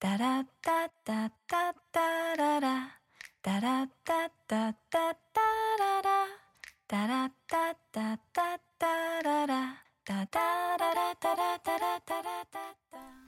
タラッタッタッタッララ。タラッタッタッタッタララ。タラッタッタッタッララ。タタララタラタラタラッタ。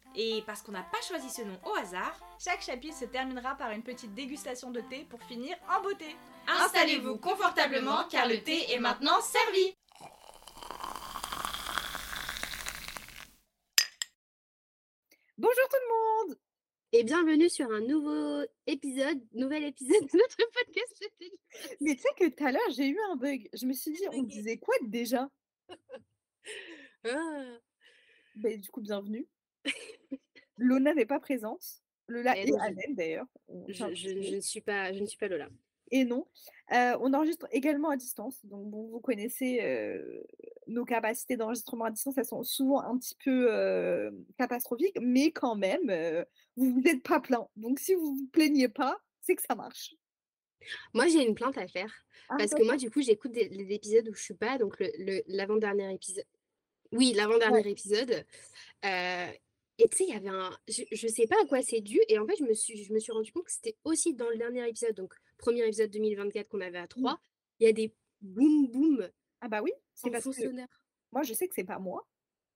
Et parce qu'on n'a pas choisi ce nom au hasard, Chaque chapitre se terminera par une petite dégustation de thé pour finir en beauté. installez-vous confortablement car le thé est maintenant servi Bonjour tout le monde Et bienvenue sur un nouveau épisode, nouvel épisode de notre podcast. Mais tu sais que tout à l'heure, j'ai eu un bug. Je me suis dit, on disait quoi déjà? Ah. Ben, Du coup, bienvenue. Lona n'est pas présente. Lola et je- Aden d'ailleurs. Je, je- préciser. je ne suis pas, je ne suis pas Lola. Et non. Euh, on enregistre également à distance. Donc, bon, vous connaissez euh, nos capacités d'enregistrement à distance. Elles sont souvent un petit peu euh, catastrophiques, mais quand même, vous vous êtes pas plein. Donc, si vous vous plaignez pas, c'est que ça marche. Moi, j'ai une plainte à faire Ah, parce que moi, du coup, j'écoute des- les épisodes où je suis pas, donc le, le- l'avant-dernier épisode. Oui, l'avant-dernier épisode. Et tu sais, il y avait un. Je, je sais pas à quoi c'est dû. Et en fait, je me suis, je me suis rendu compte que c'était aussi dans le dernier épisode, donc premier épisode 2024 qu'on avait à 3. Il y a des boum boum Ah bah oui, c'est parce que moi, je sais que c'est pas moi.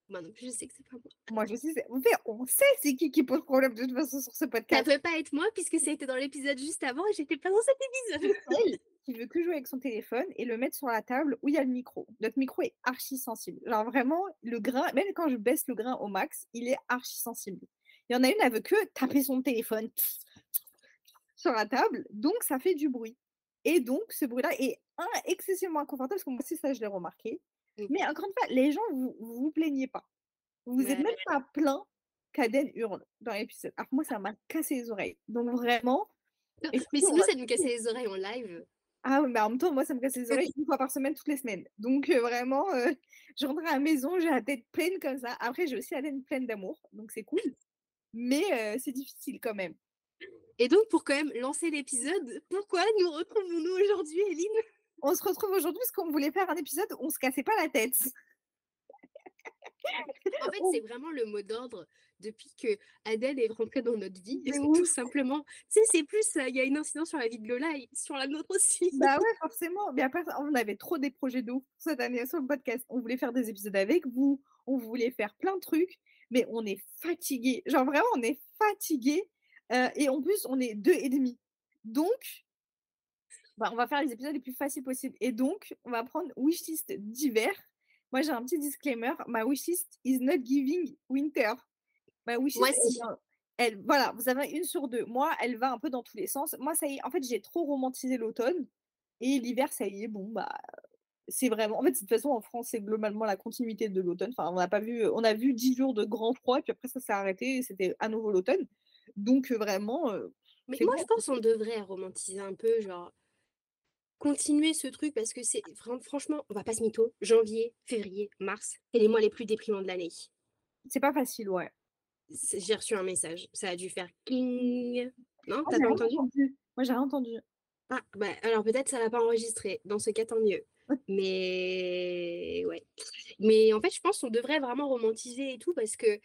Moi non plus, je sais que c'est pas moi. Moi, je sais, c'est- en fait, on sait c'est qui qui pose problème de toute façon sur ce Ça podcast. peut pas être moi puisque ça a été dans l'épisode juste avant et j'étais pas dans cet épisode. elle qui veut que jouer avec son téléphone et le mettre sur la table où il y a le micro. Notre micro est archi sensible. Genre vraiment, le grain, même quand je baisse le grain au max, il est archi sensible. Il y en a une, elle veut que taper son téléphone sur la table, donc ça fait du bruit. Et donc, ce bruit-là est un, excessivement inconfortable, parce que moi aussi, ça, je l'ai remarqué. Mm. Mais encore une fois, les gens, vous vous, vous plaignez pas. Vous êtes Ouais. même pas plein qu'Aden hurle dans l'épisode. Alors moi, ça m'a cassé les oreilles. Donc vraiment, Mais on va- ça nous cassait les oreilles en live. ah oui, mais en même temps, moi, ça me casse les oreilles une fois par semaine, toutes les semaines. Donc, euh, vraiment, euh, je rentre à la maison, j'ai la tête pleine comme ça. Après, j'ai aussi la tête pleine d'amour, donc c'est cool. Mais euh, c'est difficile quand même. Et donc, pour quand même lancer l'épisode, pourquoi nous retrouvons-nous aujourd'hui, Eline? On se retrouve aujourd'hui parce qu'on voulait faire un épisode où on se cassait pas la tête. En fait, c'est vraiment le mot d'ordre depuis que Adèle est rentrée dans notre vie. Tout simplement. Tu sais, c'est plus, euh, il y a une incidence sur la vie de Lola et sur la nôtre aussi. bah ouais, forcément. Mais après, on avait trop des projets de ouf cette année sur le podcast. On voulait faire des épisodes avec vous, on voulait faire plein de trucs, mais on est fatigué. Genre vraiment, on est fatigué. Euh, et en plus, on est deux et demi. Donc, bah, on va faire les épisodes les plus faciles possibles. Et donc, on va prendre wishlist d'hiver. Moi, j'ai un petit disclaimer. Ma wishlist is not giving winter. Ma wishlist, Moi elle voilà, vous avez une sur deux. Moi, elle va un peu dans tous les sens. Moi, ça y est, en fait, j'ai trop romantisé l'automne. Et l'hiver, ça y est, bon, bah, c'est vraiment. En fait, de toute façon, en France, c'est globalement la continuité de l'automne. Enfin, on n'a pas vu, on a vu 10 jours de grand froid, puis après, ça s'est arrêté, et c'était à nouveau l'automne. Donc, vraiment, euh, Mais moi, bon. je pense qu'on devrait romantiser un peu, genre, continuer ce truc parce que c'est fran- franchement, on va pas se mytho. Janvier, février, mars, c'est les mois les plus déprimants de l'année. c'est pas facile, ouais. J'ai reçu un message, ça a dû faire cling. Non, t'as pas entendu. Moi, j'ai rien entendu. Ah, bah, alors peut-être ça l'a pas enregistré. Dans ce cas, tant mieux. Mais ouais. Mais en fait, je pense qu'on devrait vraiment romantiser et tout parce que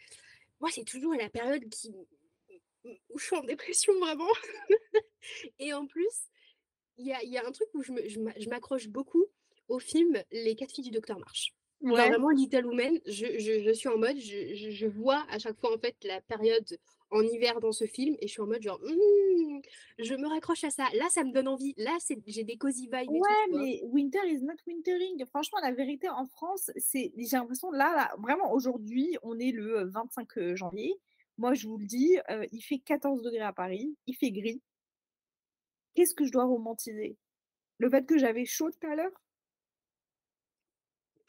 moi, c'est toujours la période qui où je suis en dépression vraiment. et en plus, il y a, il y a un truc où je m'accroche beaucoup au film Les quatre filles du docteur March. Ouais. vraiment Little Women, je, je- je suis en mode, je, vois à chaque fois en fait la période en hiver dans ce film et je suis en mode genre, Hmm, je me raccroche à ça. Là, ça me donne envie. Là, j'ai des cozy vibes. et tout, Ouais, mais winter is not wintering. Franchement, la vérité en France, c'est, j'ai l'impression, là, là, vraiment, aujourd'hui, on est le euh, 25 janvier. Moi, je vous le dis, euh, il fait 14 degrés à Paris, il fait gris. Qu'est-ce que je dois romantiser? Le fait que j'avais chaud tout à l'heure?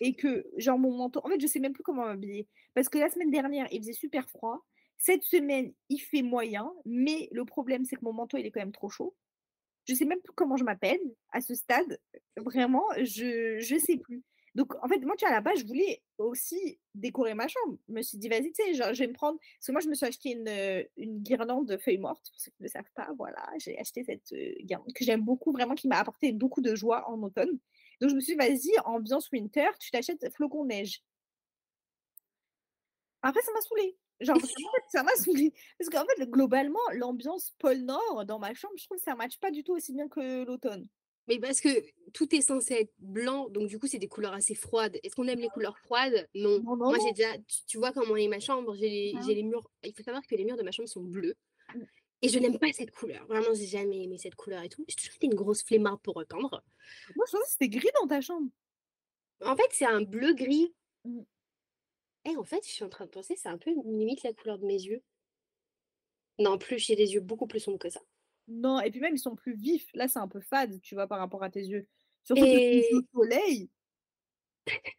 Et que, genre, mon manteau. En fait, je sais même plus comment m'habiller. Parce que la semaine dernière, il faisait super froid. Cette semaine, il fait moyen, mais le problème, c'est que mon manteau, il est quand même trop chaud. Je sais même plus comment je m'appelle à ce stade. Vraiment, je je sais plus. Donc, en fait, moi, tu vois, à la base, je voulais aussi décorer ma chambre. Je me suis dit, vas-y, tu sais, je vais me prendre. Parce que moi, je me suis acheté une, euh, une guirlande de feuilles mortes. Pour ceux qui ne le savent pas, voilà, j'ai acheté cette euh, guirlande que j'aime beaucoup, vraiment, qui m'a apporté beaucoup de joie en automne. Donc, je me suis dit, vas-y, ambiance winter, tu t'achètes flocon neige. Après, ça m'a saoulé. Genre, ça m'a saoulé. Parce qu'en fait, globalement, l'ambiance pôle Nord dans ma chambre, je trouve que ça ne matche pas du tout aussi bien que l'automne. Mais parce que tout est censé être blanc, donc du coup, c'est des couleurs assez froides. Est-ce qu'on aime les couleurs froides? Non. Non, non, Moi, j'ai déjà. Tu, tu vois comment est ma chambre J'ai les, Ah. j'ai les murs. Il faut savoir que les murs de ma chambre sont bleus. Mm. Et je n'aime pas cette couleur. Vraiment, j'ai jamais aimé cette couleur et tout. J'ai toujours été une grosse flemmarde pour repeindre. Moi, je pensais que c'était gris dans ta chambre. En fait, c'est un bleu gris. Mm. Et en fait, je suis en train de penser, c'est un peu limite la couleur de mes yeux. Non, plus, j'ai des yeux beaucoup plus sombres que ça. Non, et puis même, ils sont plus vifs. Là, c'est un peu fade, tu vois, par rapport à tes yeux. Surtout que Et- yeux au soleil.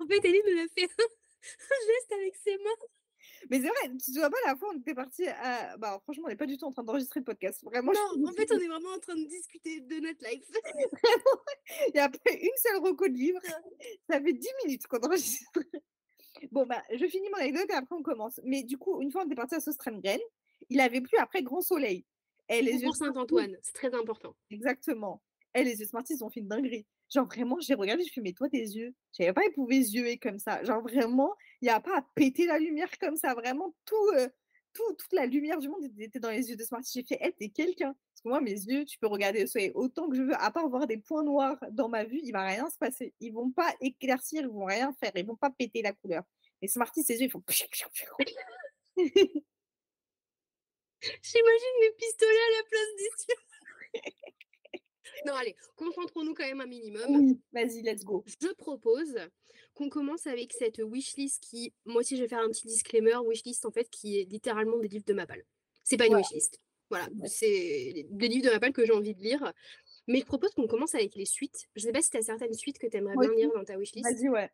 En fait, Elie me l'a fait un geste avec ses mains. Mais c'est vrai, tu te souviens pas la fois, on était parti à. Bah, franchement, on n'est pas du tout en train d'enregistrer le podcast. Vraiment, Non, en fait, on est vraiment en train de discuter de notre life. Il y a pas une seule reco de livre. Ça fait 10 minutes qu'on enregistre. Bon, bah, je finis mon anecdote et après on commence. Mais du coup, une fois, on était parti à Sostrengren. Il avait plu après grand soleil. Et les pour Saint-Antoine, c'est très important. Exactement. Et les yeux Smarties ils ont fait une dinguerie. Genre vraiment, j'ai regardé, je fais, mais toi, tes yeux, je savais pas qu'ils pouvaient yeux comme ça. Genre vraiment, il n'y a pas à péter la lumière comme ça. Vraiment, tout, euh, tout, toute la lumière du monde était dans les yeux de Smarties. J'ai fait, elle, t'es quelqu'un. Que moi, mes yeux, tu peux regarder le soleil autant que je veux, à part voir des points noirs dans ma vue, il va rien se passer. Ils vont pas éclaircir, ils vont rien faire, ils vont pas péter la couleur. Mais Smarties, ses yeux, ils font. J'imagine mes pistolets à la place des yeux. non, allez, concentrons-nous quand même un minimum. oui, vas-y, let's go. Je propose qu'on commence avec cette wishlist qui, moi aussi, je vais faire un petit disclaimer. Wishlist, en fait, qui est littéralement des livres de ma palle. C'est pas une Ouais. wishlist. Voilà, c'est des livres de palle que j'ai envie de lire. Mais je propose qu'on commence avec les suites. Je sais pas si tu as certaines suites que tu aimerais bien lire dans ta wishlist. Vas-y, ouais.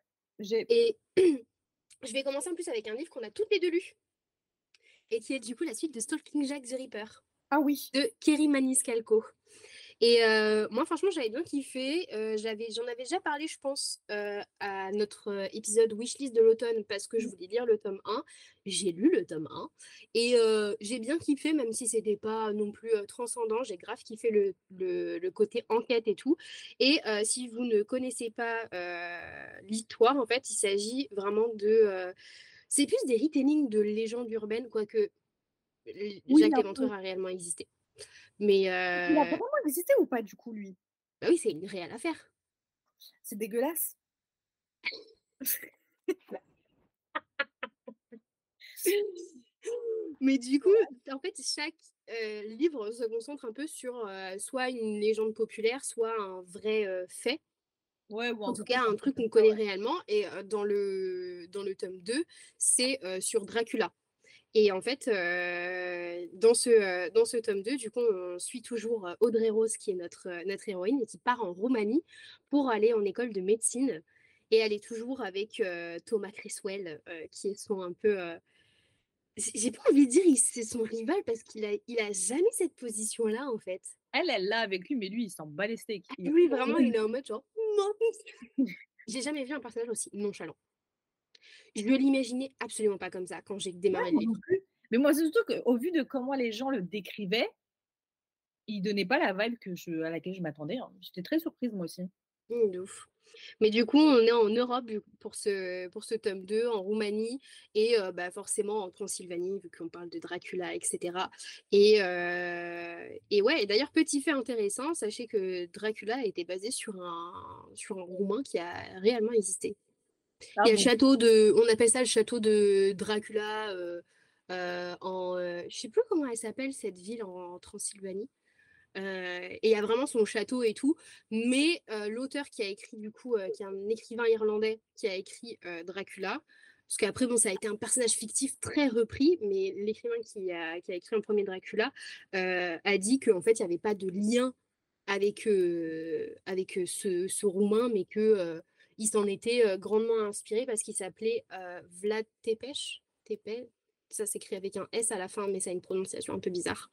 Et je vais commencer en plus avec un livre qu'on a toutes les deux lu. Et qui est du coup la suite de Stalking Jack the Ripper Ah oui. de Kerry Maniscalco. Et euh, moi, franchement, j'avais bien kiffé. Euh, j'avais, j'en avais déjà parlé, je pense, euh, à notre épisode Wishlist de l'automne parce que je voulais lire le tome 1. J'ai lu le tome 1 et j'ai bien kiffé, même si c'était pas non plus transcendant. J'ai grave kiffé le, le, le côté enquête et tout. Et si vous ne connaissez pas l'histoire, en fait, il s'agit vraiment de. c'est plus des retellings de légendes urbaines, quoique Oui, Jacques un peu. Léventreur a réellement existé. Mais Il a euh, vraiment existé ou pas, du coup, lui? Bah oui, c'est une réelle affaire. C'est dégueulasse. Mais du coup, en fait, chaque euh, livre se concentre un peu sur euh, soit une légende populaire, soit un vrai euh, fait. Ouais, En tout cas, un truc qu'on connaît réellement. Et euh, dans, le, dans le tome 2, c'est euh, sur Dracula. Et en fait, euh, dans, ce, euh, dans ce tome 2, du coup, on suit toujours euh, Audrey Rose, qui est notre, notre héroïne, et qui part en Roumanie pour aller en école de médecine. Et elle est toujours avec euh, Thomas Criswell, euh, qui est son un peu... j'ai pas envie de dire c'est son rival parce qu'il a, il a jamais cette position-là, en fait. Elle, elle l'a avec lui, mais lui, il s'en bat les steaks. Ah Oui, vraiment, il est en mode genre. J'ai jamais vu un personnage aussi nonchalant. Je ne l'imaginais absolument pas comme ça quand j'ai démarré le livre. Mais moi, c'est surtout qu'au vu de comment les gens le décrivaient, il donnait pas la vibe que je, à laquelle je m'attendais. hein. J'étais très surprise, moi aussi. Mmh, de ouf. Mais du coup, on est en Europe pour ce, pour ce tome 2, en Roumanie, et euh, bah, forcément en Transylvanie, vu qu'on parle de Dracula, etc. Et, euh, et ouais, d'ailleurs, petit fait intéressant, sachez que Dracula a été basé sur un, sur un Roumain qui a réellement existé. Ah Il y a le château de, on appelle ça le château de Dracula euh, euh, en, euh, je sais plus comment elle s'appelle cette ville en, Transylvanie. Euh, et il y a vraiment son château et tout, mais l'auteur qui a écrit du coup, qui est un écrivain irlandais qui a écrit Dracula, parce qu'après bon, ça a été un personnage fictif très repris, mais l'écrivain qui a, qui a écrit un premier Dracula a dit qu'en fait il n'y avait pas de lien avec, avec ce, ce roumain, mais que il s'en était grandement inspiré parce qu'il s'appelait Vlad Tepes. Tepe- Ça s'écrit avec un S à la fin, mais ça a une prononciation un peu bizarre.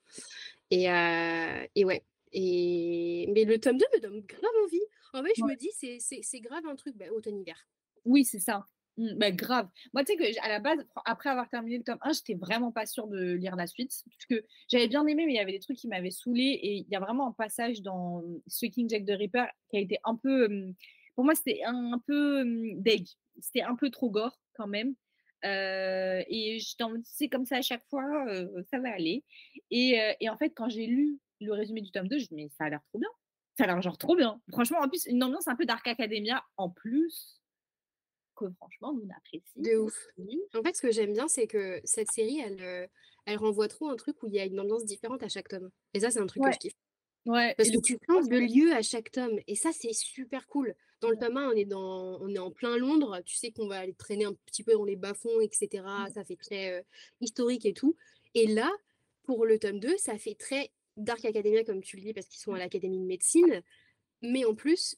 Et, euh, et ouais. Et... Mais le tome 2 me donne grave envie. En fait, je Ouais. me dis, c'est- grave un truc bah, automne-hiver. Oui, c'est ça. Mmh, bah, grave. Moi, tu sais que à la base, après avoir terminé le tome 1, j'étais vraiment pas sûre de lire la suite. Parce que j'avais bien aimé, mais il y avait des trucs qui m'avaient saoulé. Et il y a vraiment un passage dans mmh, King Jack the Ripper qui a été un peu. hum, pour moi, c'était un, un peu hum, deg. C'était un peu trop gore quand même. Euh, et j'étais en mode, c'est comme ça à chaque fois, euh, ça va aller. Et, euh, et en fait, quand j'ai lu le résumé du tome 2, je me dis, mais ça a l'air trop bien. Ça a l'air genre trop bien. Franchement, en plus, une ambiance un peu Dark Academia en plus que franchement, nous, on apprécie. De ouf. En fait, ce que j'aime bien, c'est que cette série, elle, elle renvoie trop un truc où il y a une ambiance différente à chaque tome. Et ça, c'est un truc Ouais. que je kiffe. Ouais, Parce que tu changes de lieu à chaque tome. Et ça, c'est super cool. Dans le 1, on est, dans, on est en plein Londres. Tu sais qu'on va aller traîner un petit peu dans les bas-fonds, etc. Mmh. Ça fait très euh, historique et tout. Et là, pour le tome 2, ça fait très Dark Academia, comme tu le dis, parce qu'ils sont à l'Académie de médecine. Mais en plus,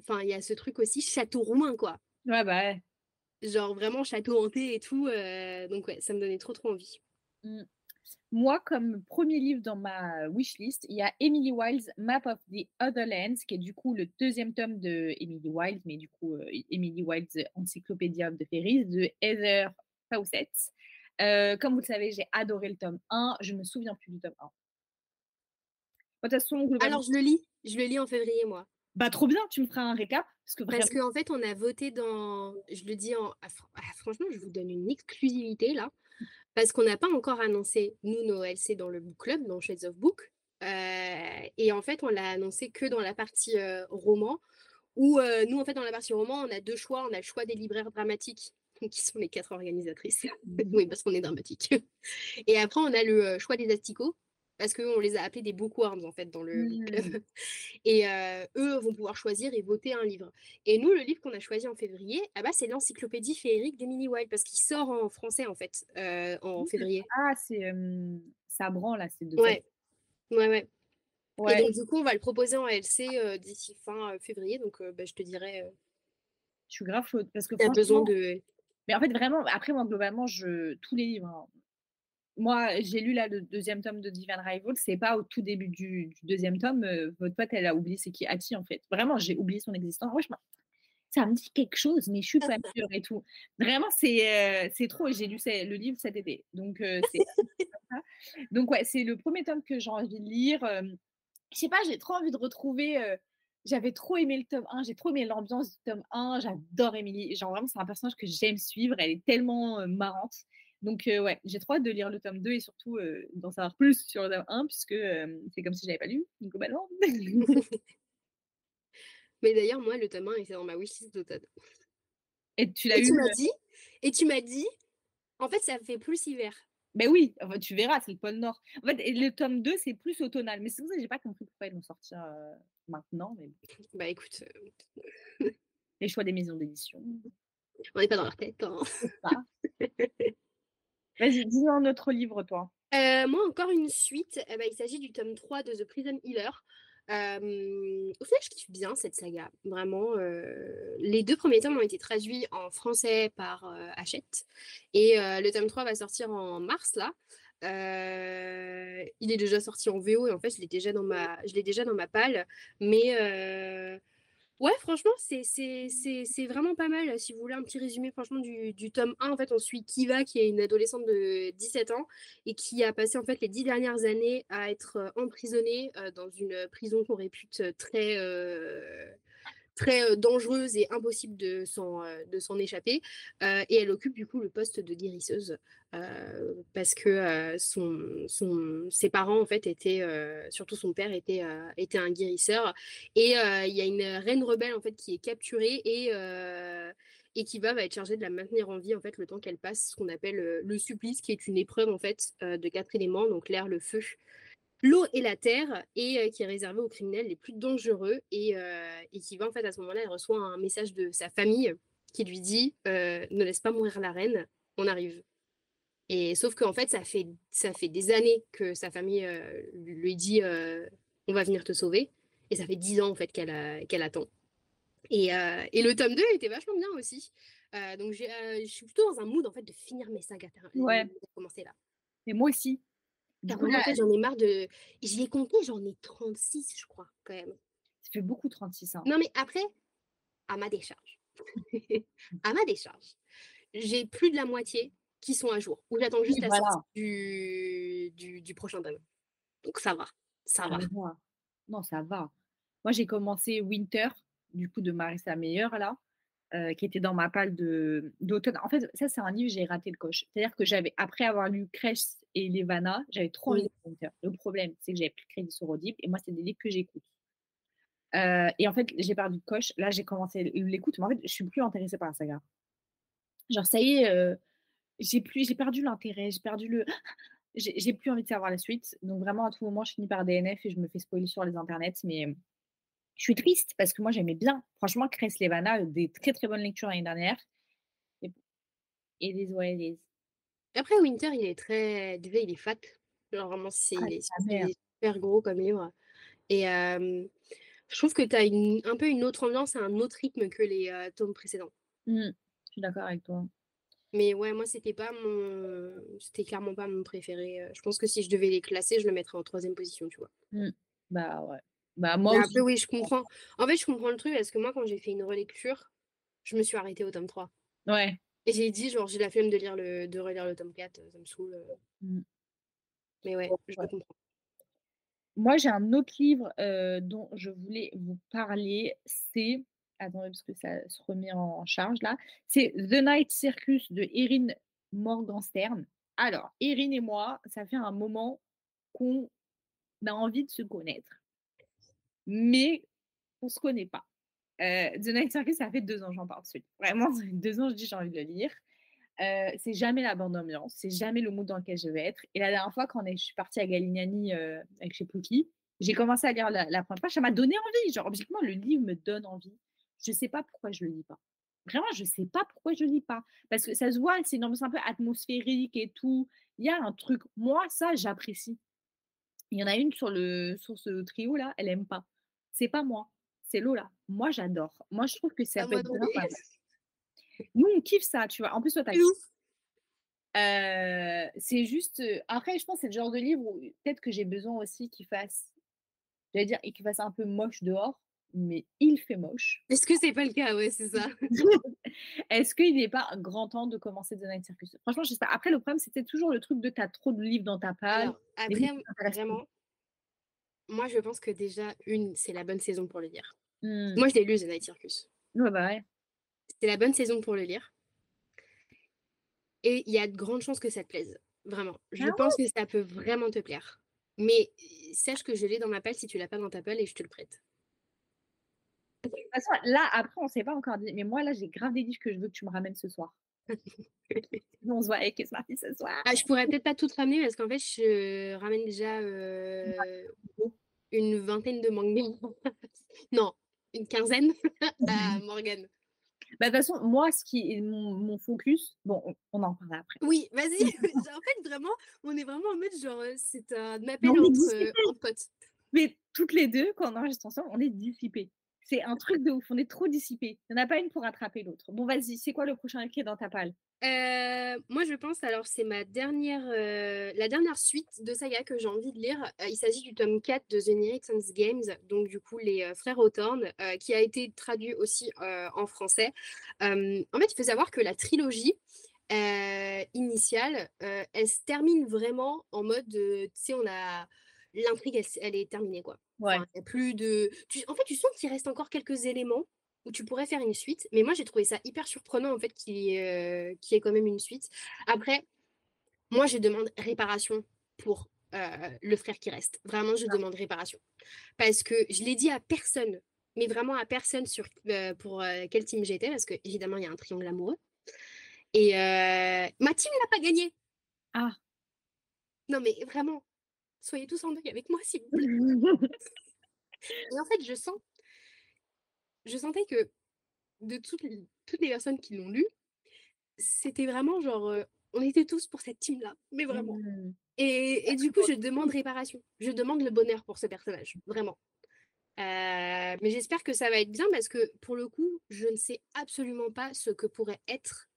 enfin, il y a ce truc aussi château romain, quoi. Ouais, bah ouais. Genre vraiment château hanté et tout. euh, donc ouais, ça me donnait trop trop envie. Mmh. Moi, comme premier livre dans ma wishlist, il y a Emily Wilde's Map of the Other Lands, qui est du coup le deuxième tome de Emily Wilde, mais du coup, euh, Emily Wilde's Encyclopedia of the Fairies de Heather Fawcett. Euh, comme vous le savez, j'ai adoré le tome 1. Je me souviens plus du tome 1. De toute façon, globalement- Alors je le lis, je le lis en février moi. bah trop bien, tu me feras un récap. Parce que Parce vraiment, qu'en fait, on a voté dans. Je le dis en. fr- ah, franchement, je vous donne une exclusivité là. Parce qu'on n'a pas encore annoncé, nous, nos LC dans le book club, dans Shades of Book. Euh, et en fait, on l'a annoncé que dans la partie euh, roman. Où euh, nous, en fait, dans la partie roman, on a deux choix. On a le choix des libraires dramatiques, qui sont les quatre organisatrices. oui, parce qu'on est dramatique. Et après, on a le choix des asticots. Parce qu'on les a appelés des bookworms, en fait, dans le book club. Et euh, eux vont pouvoir choisir et voter un livre. Et nous, le livre qu'on a choisi en février, ah bah, c'est l'encyclopédie féerique d'Emily Wilde, parce qu'il sort en français, en fait, euh, en février. ah, c'est euh, Sabran, là, c'est de Ouais, ouais, ouais. Ouais. Et donc, du coup, on va le proposer en LC euh, d'ici fin février. Donc, bah, je te dirais, Je suis grave chaude. Parce que t'as besoin de. Mais en fait, vraiment, après, moi, globalement, je, tous les livres. hein. Moi, j'ai lu là, le deuxième tome de Divine Rival. C'est pas au tout début du, du deuxième tome. euh, votre pote, elle a oublié c'est qui Hattie, en fait. Vraiment, j'ai oublié son existence. Je ça me dit quelque chose, mais je suis pas sûre et tout. Vraiment, c'est euh, trop. J'ai lu le livre cet été. Donc, euh, c'est. Donc, ouais, c'est le premier tome que j'ai envie de lire. je sais pas, j'ai trop envie de retrouver. euh, j'avais trop aimé le tome 1, j'ai trop aimé l'ambiance du tome 1. J'adore Emily. Genre, vraiment, c'est un personnage que j'aime suivre. Elle est tellement euh, marrante. Donc, euh, ouais, j'ai trop hâte de lire le tome 2 et surtout euh, d'en savoir plus sur le tome 1, puisque euh, c'est comme si je l'avais pas lu, globalement. Mais d'ailleurs, moi, le tome 1 était dans ma wishlist d'automne. et tu l'as Et eu. tu m'as dit, et tu m'as dit, en fait, ça fait plus hiver. Ben oui, enfin, tu verras, c'est le pôle Nord. En fait, et le tome 2, c'est plus automnal. Mais c'est pour ça que j'ai pas compris pourquoi ils vont sortir maintenant. Mais Bah écoute, euh, les choix des maisons d'édition. on n'est pas dans leur tête. hein. Vas-y, dis-nous un autre livre, toi. Euh, moi, encore une suite. eh ben, il s'agit du tome 3 de The Prison Healer. Euh, au je kiffe bien cette saga. Vraiment, euh, les deux premiers tomes ont été traduits en français par euh, Hachette. Et le tome 3 va sortir en mars, là. Il est déjà sorti en VO et en fait, je l'ai déjà dans ma, je l'ai déjà dans ma palle. Mais ouais, franchement, c'est, vraiment pas mal. Si vous voulez un petit résumé, franchement, du, tome 1, en fait, on suit Kiva, qui est une adolescente de 17 ans et qui a passé en fait les dix dernières années à être euh, emprisonnée euh, dans une prison qu'on répute euh, très euh, très dangereuse et impossible de s'en de s'en échapper et elle occupe du coup le poste de guérisseuse parce que son, son ses parents en fait étaient surtout son père était était un guérisseur et il y a une reine rebelle en fait qui est capturée et et qui va, va être chargée de la maintenir en vie en fait le temps qu'elle passe ce qu'on appelle le supplice qui est une épreuve en fait de quatre éléments donc l'air le feu l'eau et la terre et euh, qui est réservée aux criminels les plus dangereux et, euh, et qui va en fait à ce moment-là elle reçoit un message de sa famille qui lui dit euh, ne laisse pas mourir la reine on arrive et sauf qu'en fait ça fait ça fait des années que sa famille lui dit on va venir te sauver et ça fait dix ans en fait qu'elle qu'elle attend et, et le tome 2 était vachement bien aussi. Donc je suis plutôt dans un mood en fait de finir mes sagas. Ouais. commencer là. Mais moi aussi. Par contre, en fait, j'en ai marre de. J'y ai compté, j'en ai 36, je crois, quand même. ça fait beaucoup 36 ans. Non, mais après, à ma décharge, à ma décharge, j'ai plus de la moitié qui sont à jour, où j'attends juste Oui, la voilà. sortie du, du, du prochain tome. Donc ça va, ça va. Va. Non, ça va. Moi, j'ai commencé Winter, du coup, de Marissa Meyer, là, euh, qui était dans ma palle de- d'automne. En fait, ça, c'est un livre, j'ai raté le coche. C'est-à-dire que j'avais, après avoir lu Crèche et Levana, j'avais trop envie de. Le problème, c'est que j'avais plus de crédit sur Audible, et moi, c'est des livres que j'écoute. Euh, et en fait, j'ai perdu le coche. Là, j'ai commencé l'écoute, mais en fait, je suis plus intéressée par la saga. Genre, ça y est, euh, j'ai plus, j'ai perdu l'intérêt, j'ai perdu le. J'ai plus envie de savoir la suite. Donc, vraiment, à tout moment, je finis par DNF et je me fais spoiler sur les internets. Mais je suis triste parce que moi, j'aimais bien. Franchement, Chris Levana, des très très bonnes lectures l'année dernière. Et it is what it is. Après, Winter, il est très. Déjà, il est fat. Genre, vraiment, c'est Ah, super gros comme livre. Et euh, je trouve que tu as une, un peu une autre ambiance et un autre rythme que les euh, tomes précédents. Hmm, je suis d'accord avec toi. Mais ouais, moi, c'était pas mon. C'était clairement pas mon préféré. Je pense que si je devais les classer, je le mettrais en troisième position, tu vois. Bah ouais. Bah moi aussi. oui, je comprends. En fait, je comprends le truc parce que moi, quand j'ai fait une relecture, je me suis arrêtée au tome 3. Ouais. Et j'ai dit, genre, j'ai la flemme de, lire le, de relire le tome 4, euh, ça me saoule. euh. Mm. Mais ouais, je Ouais. comprends. Moi, j'ai un autre livre euh, dont je voulais vous parler. C'est. Attendez, parce que ça se remet en charge là. C'est The Night Circus de Erin Morgenstern. Alors, Erin et moi, ça fait un moment qu'on a envie de se connaître. Mais on se connaît pas. Euh, The Night Circus, ça fait deux ans j'en parle dessus. Vraiment, ça fait deux ans, je dis j'ai envie de le lire. Euh, c'est jamais la bande ambiance, c'est jamais le mood dans lequel je vais être. Et la dernière fois, quand je suis partie à Galignani euh, avec plus qui, j'ai commencé à lire la, première page, ça m'a donné envie. Genre, objectivement, le livre me donne envie. Je sais pas pourquoi je le lis pas. Vraiment, je sais pas pourquoi je le lis pas. Parce que ça se voit, c'est un peu atmosphérique et tout. Il y a un truc, moi, ça, j'apprécie. Il y en a une sur, le, sur ce trio là, elle aime pas. C'est pas moi, c'est Lola. Moi, j'adore. Moi, je trouve que ça Ah, peut être non mal. Nous, on kiffe ça, tu vois. En plus, toi, t'as ouf. euh, c'est juste. euh, Après, je pense que c'est le genre de livre où peut-être que j'ai besoin aussi qu'il fasse. J'allais dire qu'il fasse un peu moche dehors, mais il fait moche. Est-ce que c'est pas le cas? Ouais, c'est ça. Est-ce qu'il n'est pas grand temps de commencer The Night Circus? Franchement, je sais pas. Après, le problème, c'était toujours le truc de t'as trop de livres dans ta palle. Alors, après, vraiment, moi, je pense que déjà, une, c'est la bonne saison pour le lire. Hmm. Moi, je l'ai lu, The Night Circus. Ouais, bah ouais. C'est la bonne saison pour le lire. Et il y a de grandes chances que ça te plaise. Vraiment. Je Ah pense que ça peut vraiment te plaire. Mais sache que je l'ai dans ma palle si tu l'as pas dans ta palle et je te le prête. De toute façon, là, après, on s'est pas encore dit. Mais moi, là, j'ai grave des livres que je veux que tu me ramènes ce soir. On se voit avec Smarty ce soir. Ah, je pourrais peut-être pas tout ramener parce qu'en fait, je ramène déjà euh, une vingtaine de mangas. non, une quinzaine à Morgane. Bah, de toute façon, moi, ce qui est mon, mon focus, bon, on, on en parlera après. Oui, vas-y. en fait, vraiment, on est vraiment en mode genre, euh, c'est un appel on est entre, euh, entre potes. Mais toutes les deux, quand on enregistre ensemble, on est dissipés. C'est un truc de ouf, on est trop dissipés. Il n'y en a pas une pour rattraper l'autre. Bon, vas-y, c'est quoi le prochain qui est dans ta palle Euh, moi, je pense, alors, c'est ma dernière, euh, la dernière suite de saga que j'ai envie de lire. Euh, il s'agit du tome 4 de The Nixon's Games, donc du coup, les frères Hawthorne, qui a été traduit aussi en français. En fait, il faut savoir que la trilogie initiale, elle se termine vraiment en mode, tu sais, on a. L'intrigue, elle, est terminée, quoi. Ouais. Enfin, il y a plus de. tu- En fait, tu sens qu'il reste encore quelques éléments où tu pourrais faire une suite. Mais moi, j'ai trouvé ça hyper surprenant, en fait, qu'il y, ait, euh, qu'il y ait quand même une suite. Après, moi, je demande réparation pour euh, le frère qui reste. Vraiment, je demande réparation. Parce que je l'ai dit à personne, mais vraiment à personne sur euh, pour quel team j'étais, parce que évidemment, il y a un triangle amoureux. Et ma team n'a pas gagné. Ah. Non, mais vraiment, soyez tous en deuil avec moi, s'il vous plaît. Et en fait, je sens, je sentais que de toutes les, toutes les personnes qui l'ont lu, c'était vraiment genre, euh, on était tous pour cette team-là, mais vraiment. Mm. Et, et du coup, je demande réparation. Je demande le bonheur pour ce personnage, vraiment. Euh, mais j'espère que ça va être bien parce que pour le coup, je ne sais absolument pas ce que pourrait être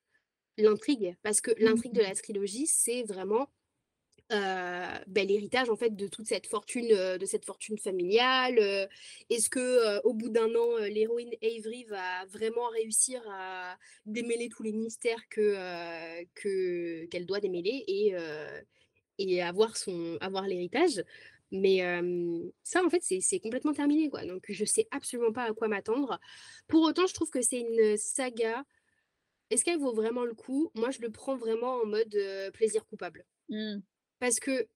l'intrigue. Parce que l'intrigue de la trilogie, c'est vraiment euh, ben, l'héritage en fait de toute cette fortune, euh, de cette fortune familiale. euh, Est-ce que au bout d'un an, l'héroïne Avery va vraiment réussir à démêler tous les mystères que que qu'elle doit démêler et et avoir son avoir l'héritage? Mais ça, en fait, c'est complètement terminé, quoi. Donc, je sais absolument pas à quoi m'attendre. Pour autant, je trouve que c'est une saga. Est-ce qu'elle vaut vraiment le coup? Moi, je le prends vraiment en mode plaisir coupable. Mmh. Parce que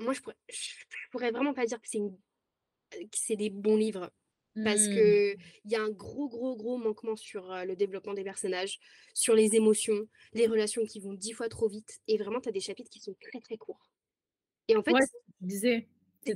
moi, je pourrais, je pourrais vraiment pas dire que c'est une- c'est des bons livres. Parce Mmh. que il y a un gros, gros, gros manquement sur euh, le développement des personnages, sur les émotions, les relations qui vont dix fois trop vite. Et vraiment, tu as des chapitres qui sont très, très courts. Et en fait, Ouais, tu disais.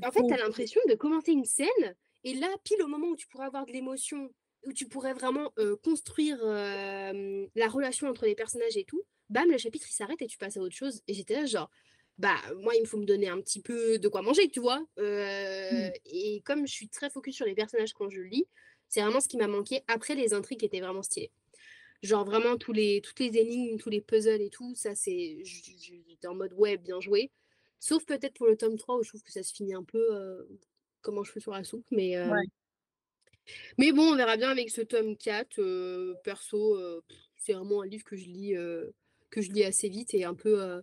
en fait, trop. as l'impression de commenter une scène, et là, pile au moment où tu pourrais avoir de l'émotion, où tu pourrais vraiment euh, construire euh, la relation entre les personnages et tout, bam, le chapitre il s'arrête et tu passes à autre chose. Et j'étais là, genre, bah, moi, il me faut me donner un petit peu de quoi manger, tu vois. Euh, Et comme je suis très focus sur les personnages quand je lis, c'est vraiment ce qui m'a manqué. Après, les intrigues étaient vraiment stylées. Genre, vraiment, tous les, toutes les énigmes, tous les puzzles et tout, ça, c'est. J'étais en mode, ouais, bien joué. Sauf peut-être pour le tome 3 où je trouve que ça se finit un peu euh, comme un cheveu sur la soupe. Mais, euh, Ouais. mais bon, on verra bien avec ce tome 4. euh, perso, euh, c'est vraiment un livre que je lis, euh, que je lis assez vite et un peu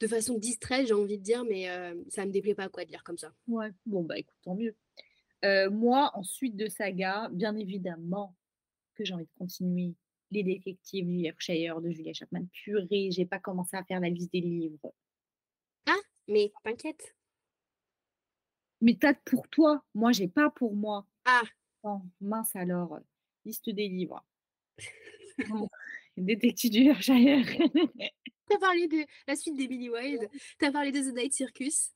de façon distraite, j'ai envie de dire, mais euh, ça me déplaît pas quoi de lire comme ça. Ouais, bon, bah écoute, tant mieux. Euh, moi, ensuite de saga, bien évidemment que j'ai envie de continuer Les détectives du Yorkshire de Julia Chapman. Purée, j'ai pas commencé à faire la liste des livres. Mais t'inquiète. Mais t'as pour toi, moi, j'ai pas pour moi. Ah, Oh, mince alors, liste des livres. Détective du Yorkshire. t'as parlé de la suite des Billy Wilde, t'as parlé de The Night Circus.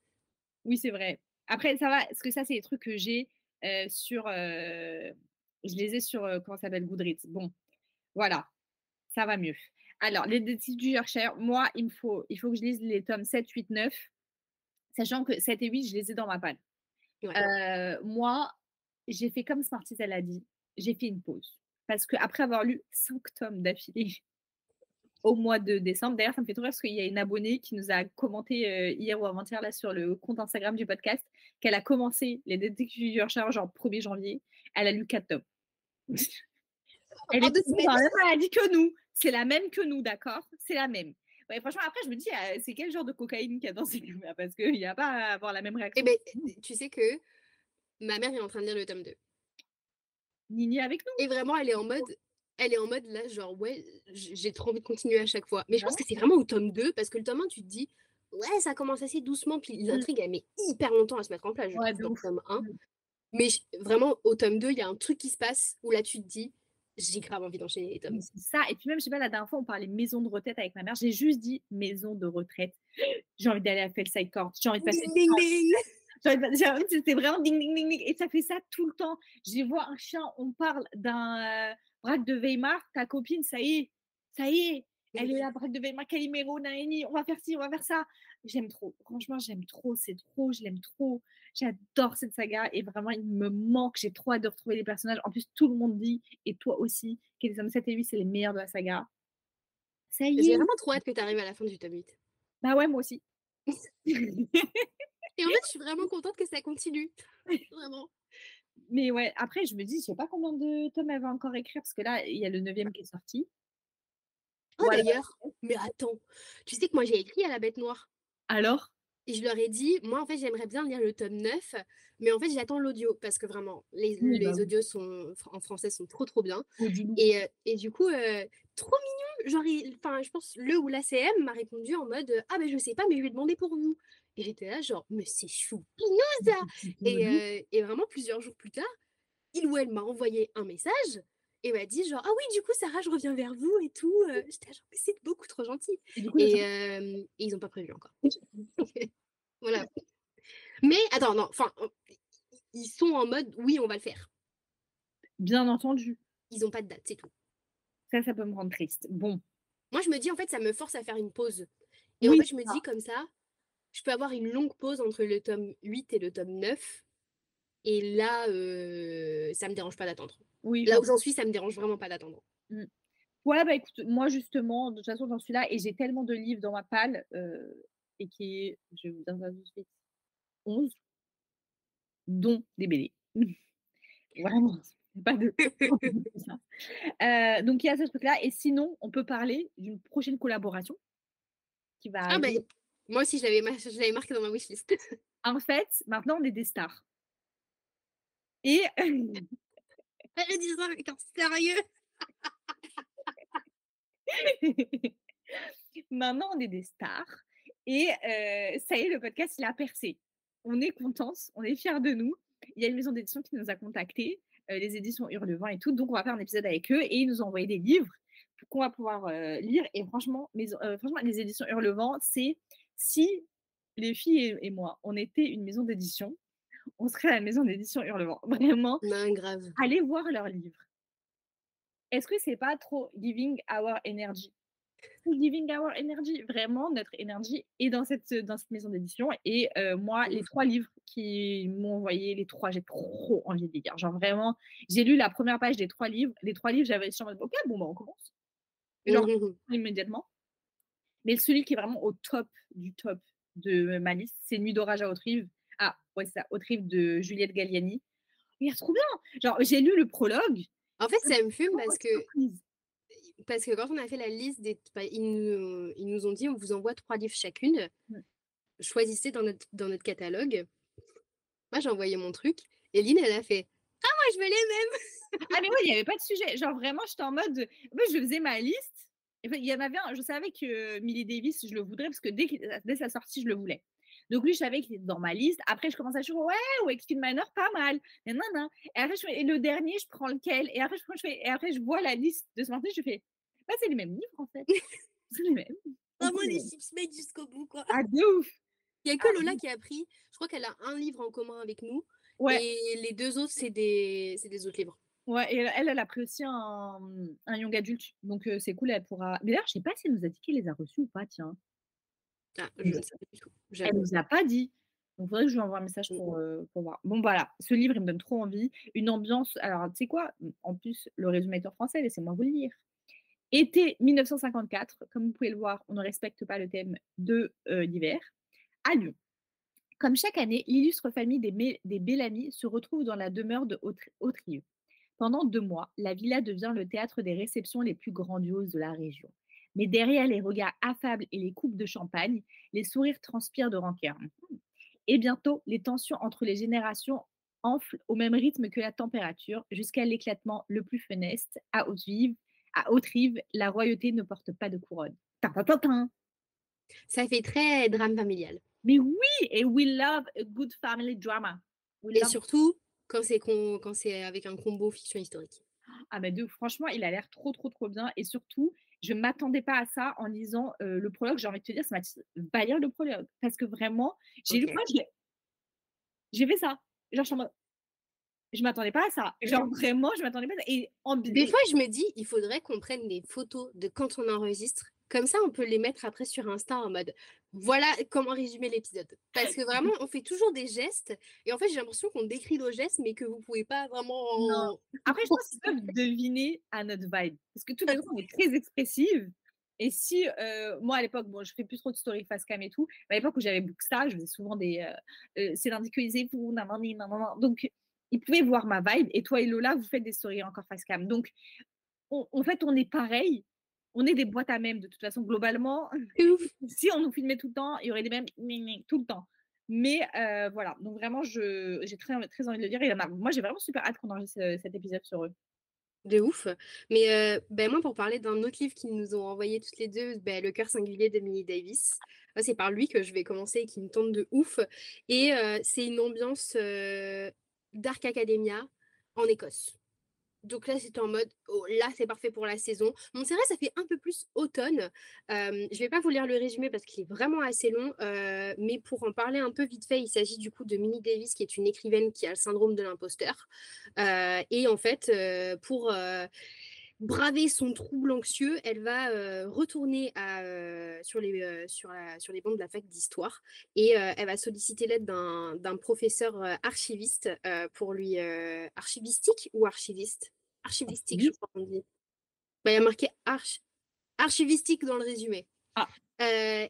Oui, c'est vrai. Après, ça va, parce que ça, c'est des trucs que j'ai euh, sur. euh, je les ai sur, euh, comment ça s'appelle, Goodreads. Bon, voilà, ça va mieux. Alors, les détectives du Yorkshire, moi, il me faut, il faut que je lise les tomes 7, 8, 9, sachant que 7 et 8, je les ai dans ma. Ouais. Euh, moi, j'ai fait comme Smarties, elle a dit, j'ai fait une pause. Parce qu'après avoir lu 5 tomes d'affilée au mois de décembre, d'ailleurs, ça me fait trop rire parce qu'il y a une abonnée qui nous a commenté euh, hier ou avant-hier là sur le compte Instagram du podcast qu'elle a commencé les détectives du Yorkshire genre 1er janvier. Elle a lu 4 tomes. Elle En est même maladie que nous. C'est la même que nous, d'accord? C'est la même. Ouais, franchement, après, je me dis, euh, c'est quel genre de cocaïne qu'il y a dans ces Parce qu'il n'y a pas à avoir la même réaction. Eh ben, tu sais que ma mère est en train de lire le tome 2. Nini avec nous? Et vraiment, elle est en mode, elle est en mode là, genre, ouais, j'ai trop envie de continuer à chaque fois. Mais je pense que c'est vraiment au tome 2, parce que le tome 1, tu te dis, ouais, ça commence assez doucement, puis l'intrigue, elle met hyper longtemps à se mettre en place, je Ouais, dans le tome 1. Mm. Mais vraiment, au tome 2, il y a un truc qui se passe où là, tu te dis, j'ai grave envie d'enchaîner les tomes. C'est ça. Et puis même, je sais pas, la dernière fois, on parlait maison de retraite avec ma mère. J'ai juste dit maison de retraite. J'ai envie d'aller à Felside Court. J'ai envie de passer J'ai j'ai C'était vraiment ding, ding, ding, ding. Et ça fait ça tout le temps. Je vois un chien, on parle d'un euh, braque de Weimar. Ta copine, ça y est, ça y est. Elle est là, braque de Weimar, Calimero, Naini. On va faire ci, on va faire ça. J'aime trop. Franchement, j'aime trop. C'est trop. Je l'aime trop. J'adore cette saga. Et vraiment, il me manque. J'ai trop hâte de retrouver les personnages. En plus, tout le monde dit, et toi aussi, que les hommes 7 et 8, c'est les meilleurs de la saga. Ça y J'ai est. vraiment trop hâte que tu arrives à la fin du tome 8. Bah ouais, moi aussi. Et en fait, je suis vraiment contente que ça continue. Vraiment. Mais ouais, après, je me dis, je sais pas combien de tomes elle va encore écrire, parce que là, il y a le neuvième qui est sorti. Oh, Voilà. d'ailleurs, mais attends, tu sais que moi, j'ai écrit à la bête noire. Alors? Et je leur ai dit, moi en fait j'aimerais bien lire le tome 9, mais en fait j'attends l'audio parce que vraiment les, Oui, les bah audios sont, en français sont trop trop bien. Et, euh, et du coup, euh, trop mignon, genre, enfin je pense le ou la CM m'a répondu en mode Ah ben je sais pas, mais je vais demander pour vous. Et j'étais là, genre, mais c'est chou, ça et, euh, et vraiment plusieurs jours plus tard, il ou elle m'a envoyé un message et m'a dit genre Ah oui, du coup Sarah, je reviens vers vous et tout. Euh, J'étais genre, mais c'est beaucoup trop gentil. Et coup, Et, euh, et ils n'ont pas prévu encore. voilà. Mais attends, non, enfin, ils sont en mode oui, on va le faire. bien entendu. Ils n'ont pas de date, c'est tout. Ça, ça peut me rendre triste. Bon, Moi, je me dis en fait, ça me force à faire une pause. Et en fait, je me dis comme ça, je peux avoir une longue pause entre le tome 8 et le tome 9. Et là, euh, ça me dérange pas d'attendre. Oui, Là où j'en suis, ça me dérange vraiment pas d'attendre. Ouais, bah écoute, moi justement, de toute façon, j'en suis là et j'ai tellement de livres dans ma palle euh, et qui est, je vais vous dire ça tout de suite, 11, dont des BD. Vraiment, pas de. Euh, donc il y a ce truc-là. Et sinon, on peut parler d'une prochaine collaboration qui va Ah bah, arriver. Moi aussi, je l'avais mar- je l'avais marqué dans ma wishlist. En fait, maintenant, on est des stars. Et Elle dit ça avec un sérieux. Maintenant, on est des stars. Et euh, ça y est, le podcast, il a percé. On est contents, on est fiers de nous. Il y a une maison d'édition qui nous a contactés, euh, les éditions Hurlevent et tout. Donc, on va faire un épisode avec eux et ils nous ont envoyé des livres qu'on va pouvoir euh, lire. Et franchement, mais, euh, franchement, les éditions Hurlevent, c'est si les filles et, et moi, on était une maison d'édition, on serait la maison d'édition Hurlevent. Vraiment, Non, grave. allez voir leurs livres. Est-ce que c'est pas trop giving our energy? Giving our energy, vraiment notre énergie est dans cette dans cette maison d'édition et euh, moi les Ouf. trois livres qui m'ont envoyé les trois j'ai trop envie de les lire genre vraiment j'ai lu la première page des trois livres les trois livres j'avais sur mode ok bon bah on commence genre Mhm. immédiatement mais celui qui est vraiment au top du top de ma liste c'est Nuit d'orage à Haute-Rive ah ouais c'est ça Haute-Rive de Juliette Galliani il est trop bien genre j'ai lu le prologue En fait, ça me fume parce que, parce que quand on a fait la liste des. bah, ils, nous, ils nous ont dit on vous envoie trois livres chacune. Mm. Choisissez dans notre, dans notre catalogue. Moi, j'ai envoyé mon truc. Et Lynn, elle a fait Ah, moi, je veux les mêmes. Ah, mais oui, il n'y avait pas de sujet. Genre, vraiment, j'étais en mode. Fait, je faisais ma liste. Puis, Il y en avait un, je savais que Millie Davis, je le voudrais parce que dès, dès sa sortie, je le voulais. Donc, lui, je savais qu'il était dans ma liste. Après, je commençais à dire Ouais, ou Exfin Manor, pas mal. Et, et après, je fais, et le dernier, je prends lequel? Et après, je, prends- je fais, et après, je vois la liste de ce matin, je fais Bah, c'est les mêmes livres, en fait. c'est les mêmes. Vraiment, Ok. les chips made jusqu'au bout, quoi. Ah, de ouf Il n'y a que Ah, Lola qui a pris. Je crois qu'elle a un livre en commun avec nous. Ouais. Et les deux autres, c'est des, c'est des autres livres. Ouais, et elle, elle a pris aussi un, un young adulte. Donc, euh, c'est cool, elle pourra. Mais d'ailleurs, je sais pas si elle nous a dit qu'elle les a reçus ou pas, tiens. Ah, je ne sais pas du tout. Elle nous a pas dit. Donc, il faudrait que je lui envoie un message Mm, pour, euh, pour voir. Bon, voilà, ce livre, il me donne trop envie. Une ambiance. Alors, tu sais quoi En plus, le résumé est en français, laissez-moi vous le lire. Été 1954, comme vous pouvez le voir, on ne respecte pas le thème de euh, l'hiver, à Lyon. Comme chaque année, l'illustre famille des, des Bellamy se retrouve dans la demeure de Autrieux. Pendant deux mois, la villa devient le théâtre des réceptions les plus grandioses de la région. Mais derrière les regards affables et les coupes de champagne, les sourires transpirent de rancœur. Et bientôt, les tensions entre les générations enflent au même rythme que la température, jusqu'à l'éclatement le plus funeste. À Haute-Rive, à Haute-Rive, la royauté ne porte pas de couronne. Ça fait très drame familial. Mais oui, et we love a good family drama. We Et love- surtout, quand c'est con- quand c'est avec un combo fiction historique. Ah bah de, franchement, il a l'air trop, trop, trop bien. Et surtout, je ne m'attendais pas à ça en lisant euh, le prologue. J'ai envie de te dire, ça m'a dit, va lire le prologue. Parce que vraiment, j'ai lu Ok. quoi je l'ai- J'ai fait ça. Genre, je je m'attendais pas à ça. Genre, vraiment, je m'attendais pas à ça. Et en Des fois, je me dis, il faudrait qu'on prenne des photos de quand on enregistre. Comme ça, on peut les mettre après sur Insta en mode voilà comment résumer l'épisode. Parce que vraiment, on fait toujours des gestes. Et en fait, j'ai l'impression qu'on décrit nos gestes, mais que vous pouvez pas vraiment. Non. Après, je pense qu'ils peuvent deviner à notre vibe. Parce que tous les jours, on est très expressive. Et si, euh, moi à l'époque, bon, je fais plus trop de story face cam et tout, mais à l'époque où j'avais Bookstar, je faisais souvent des. euh, euh, c'est l'indiquisé pour. Donc, ils pouvaient voir ma vibe. Et toi et Lola, vous faites des stories encore face cam. Donc, on- en fait, on est pareil. On est des boîtes à mèmes de toute façon, globalement. Si on nous filmait tout le temps, il y aurait des gna, tout le temps. Mais euh, voilà, donc vraiment, j'ai très, très envie de le dire. Et moi, j'ai vraiment super hâte qu'on enregistre euh, cet épisode sur eux. De ouf. Mais euh, ben moi, pour parler d'un autre livre qu'ils nous ont envoyé toutes les deux, ben, Le cœur singulier d'Emily Davis. C'est par lui que je vais commencer et qui me tente de ouf. Et euh, c'est une ambiance Dark Academia en Écosse. Donc là, c'était en mode, oh, là, c'est parfait pour la saison. Vrai, ça fait un peu plus automne. Je vais pas vous lire le résumé parce qu'il est vraiment assez long, mais pour en parler un peu vite fait, il s'agit du coup de Minnie Davis, qui est une écrivaine qui a le syndrome de l'imposteur. Et en fait, pour, braver son trouble anxieux, elle va euh, retourner à, euh, sur, les, euh, sur, la- sur les bancs de la fac d'histoire et elle va solliciter l'aide d'un professeur archiviste pour lui. archivistique ou archiviste? Archivistique, je crois qu'on dit. Bah, il y a marqué arch- archivistique dans le résumé. Ah. Et,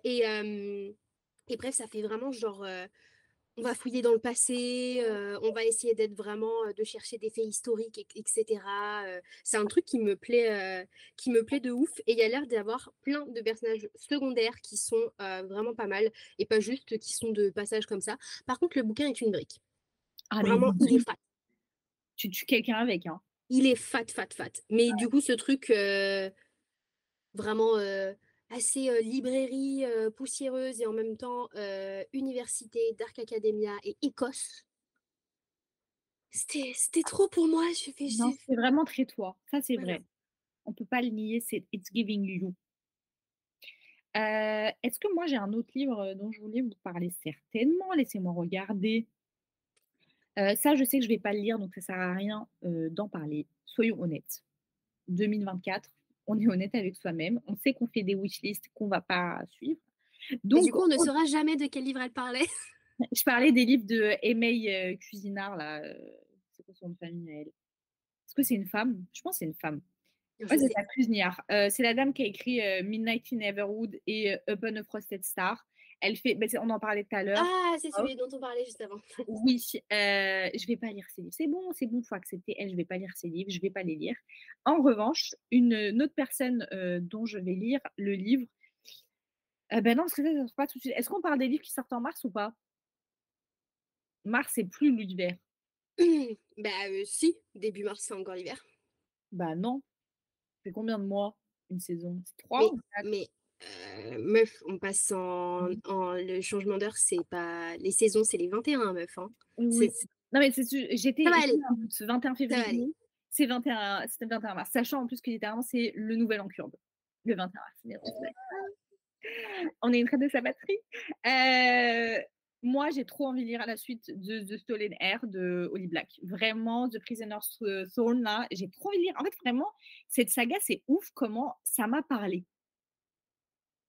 et bref, ça fait vraiment genre. On va fouiller dans le passé, euh, on va essayer d'être vraiment, euh, de chercher des faits historiques, et- etc. euh, c'est un truc qui me plaît, qui me plaît de ouf. Et il y a l'air d'avoir plein de personnages secondaires qui sont vraiment pas mal et pas juste qui sont de passage comme ça. Par contre, le bouquin est une brique. Ah, Vraiment, il est fat. tu tues quelqu'un avec, hein. Il est fat, fat, fat. Mais du coup, ce truc vraiment assez euh, librairie euh, poussiéreuse et en même temps euh, université, Dark Academia et Écosse. C'était trop pour moi. Je fais, Non, c'est vraiment très toi. Ça, c'est Voilà. vrai. On peut pas le nier, c'est It's Giving You. Est-ce que moi j'ai un autre livre dont je voulais vous parler? Certainement Laissez-moi regarder. Ça, je sais que je vais pas le lire, donc ça sert à rien d'en parler. Soyons honnêtes. 2024, on est honnête avec soi-même. On sait qu'on fait des wishlists qu'on va pas suivre. Et Donc, du coup, on ne saura jamais de quel livre elle parlait. je parlais des livres de Aimée euh, Cuisinard là. euh, c'est quoi son nom de famille à elle? Est-ce que c'est une femme? Je pense que c'est une femme. Ouais, c'est la Cuisinard. Euh, c'est la dame qui a écrit euh, Midnight in Everwood et euh, Upon a Frosted Star. Elle fait, ben, on en parlait tout à l'heure. Ah, c'est celui dont on parlait juste avant. Oui, euh, je vais pas lire ses livres. C'est bon, c'est bon, faut accepter. Elle, je vais pas lire ses livres, je vais pas les lire. En revanche, une, une autre personne euh, dont je vais lire le livre. euh, ben non, parce que ça, ça sort pas tout de suite. Est-ce qu'on parle des livres qui sortent en mars ou pas? Mars, c'est plus l'hiver. bah, euh, si, début mars, c'est encore l'hiver. Bah non. C'est combien de mois une saison? C'est trois Mais, ou quatre? mais euh, meuf, on passe en, en- le changement d'heure, c'est pas les saisons, c'est les 21, meuf. Hein. Oui. Non, mais j'étais doute. 21 va février, c'est 21, c'était 21 mars. Sachant en plus que littéralement, c'est le nouvel an courbe. Le 21 mars. on est une traite de sa batterie. Euh, moi, j'ai trop envie de lire à la suite de The Stolen Air de Holly Black. Vraiment, The Prisoner's Thorn, là, j'ai trop envie de lire. En fait, vraiment, cette saga, c'est ouf comment ça m'a parlé.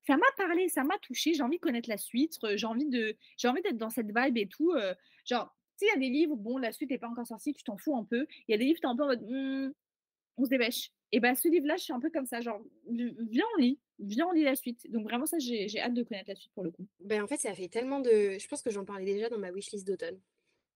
Ça m'a parlé, ça m'a touché. J'ai envie de connaître la suite. J'ai envie de, j'ai envie d'être dans cette vibe et tout. euh, genre, tu sais, il y a des livres, bon, la suite n'est pas encore sortie, tu t'en fous un peu. Il y a des livres, tu es un peu en mode, Hmm, on se dépêche. Et ben, ce livre-là, je suis un peu comme ça, genre, viens, on lit, viens, on lit la suite. Donc, vraiment, ça, j'ai hâte de connaître la suite pour le coup. Ben, en fait, ça fait tellement de. Je pense que j'en parlais déjà dans ma wishlist d'automne.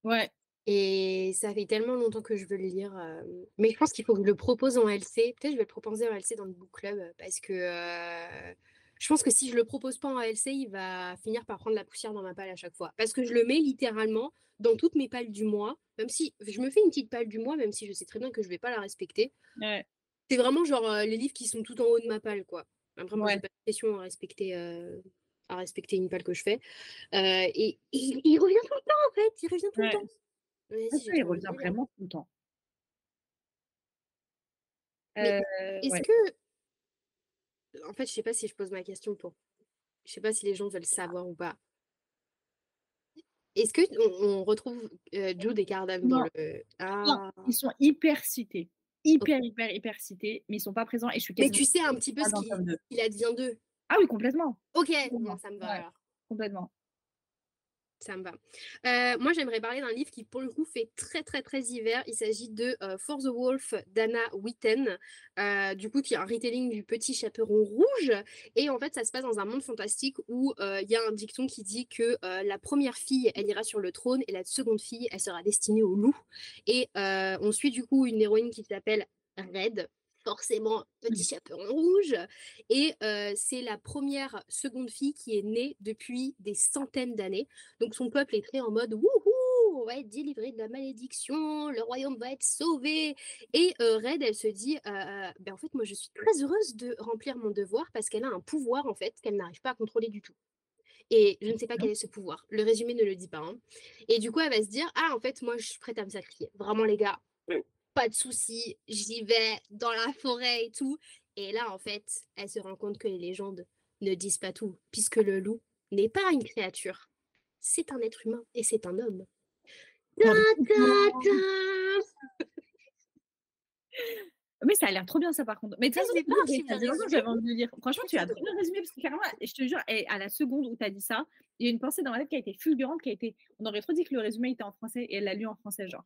Ouais, Et ça fait tellement longtemps que je veux le lire. euh, Mais je pense qu'il faut que je le propose en LC. Peut-être je vais le proposer en LC dans le book club parce que euh, je pense que si je le propose pas en LC, il va finir par prendre la poussière dans ma palle à chaque fois. Parce que je le mets littéralement dans toutes mes palles du mois. Même si je me fais une petite palle du mois, même si je sais très bien que je vais pas la respecter. ouais. C'est vraiment genre euh, les livres qui sont tout en haut de ma palle, quoi. Après, moi, j'ai pas de pression à respecter, euh, à respecter une palle que je fais. Euh, et, et il, revient tout le temps, en fait. Il revient tout Ouais. le temps. Vas-y, Ça, il revient vraiment tout le temps. Est-ce que. En fait, je sais pas si je pose ma question pour. Je sais pas si les gens veulent savoir ou pas. Est-ce que on, retrouve euh, Jude et Cardam dans Non. le. Non, Ah. ils sont hyper cités. Hyper, hyper, hyper cités, mais ils sont pas présents et je suis Mais tu sais un petit peu ce dans qui- le tome 2. il advient d'eux. Ah oui, complètement. Ok, Complètement. bon, ça me va Ouais. alors. Complètement. Euh, moi, j'aimerais parler d'un livre qui, pour le coup, fait très, très, très hiver. Il s'agit de euh, For the Wolf d'Anna Witten, euh, du coup, qui est un retelling du Petit Chaperon Rouge. Et en fait, ça se passe dans un monde fantastique où il y a un dicton qui dit que la première fille, elle ira sur le trône et la seconde fille, elle sera destinée au loup. Et on suit du coup une héroïne qui s'appelle Red. Forcément, petit chaperon rouge. Et euh, c'est la première seconde fille qui est née depuis des centaines d'années. Donc son peuple est très en mode wouhou, on va être délivré de la malédiction, le royaume va être sauvé. Et euh, Red, elle se dit, euh, ben en fait, moi je suis très heureuse de remplir mon devoir parce qu'elle a un pouvoir en fait qu'elle n'arrive pas à contrôler du tout. Et je ne sais pas quel est ce pouvoir. Le résumé ne le dit pas. hein. Et du coup, elle va se dire, ah en fait, moi je suis prête à me sacrifier. Vraiment les gars, pas de souci, j'y vais dans la forêt et tout. Et là, en fait, elle se rend compte que les légendes ne disent pas tout, puisque le loup n'est pas une créature, c'est un être humain et c'est un homme. Mais ça a l'air trop bien, ça, par contre. Mais de toute façon, j'avais envie de le lire. Franchement, tu as trop bien résumé parce que carrément, je te jure, à la seconde où tu as dit ça, il y a une pensée dans ma tête qui a été fulgurante, qui a été. On aurait trop dit que le résumé était en français et elle l'a lu en français, genre.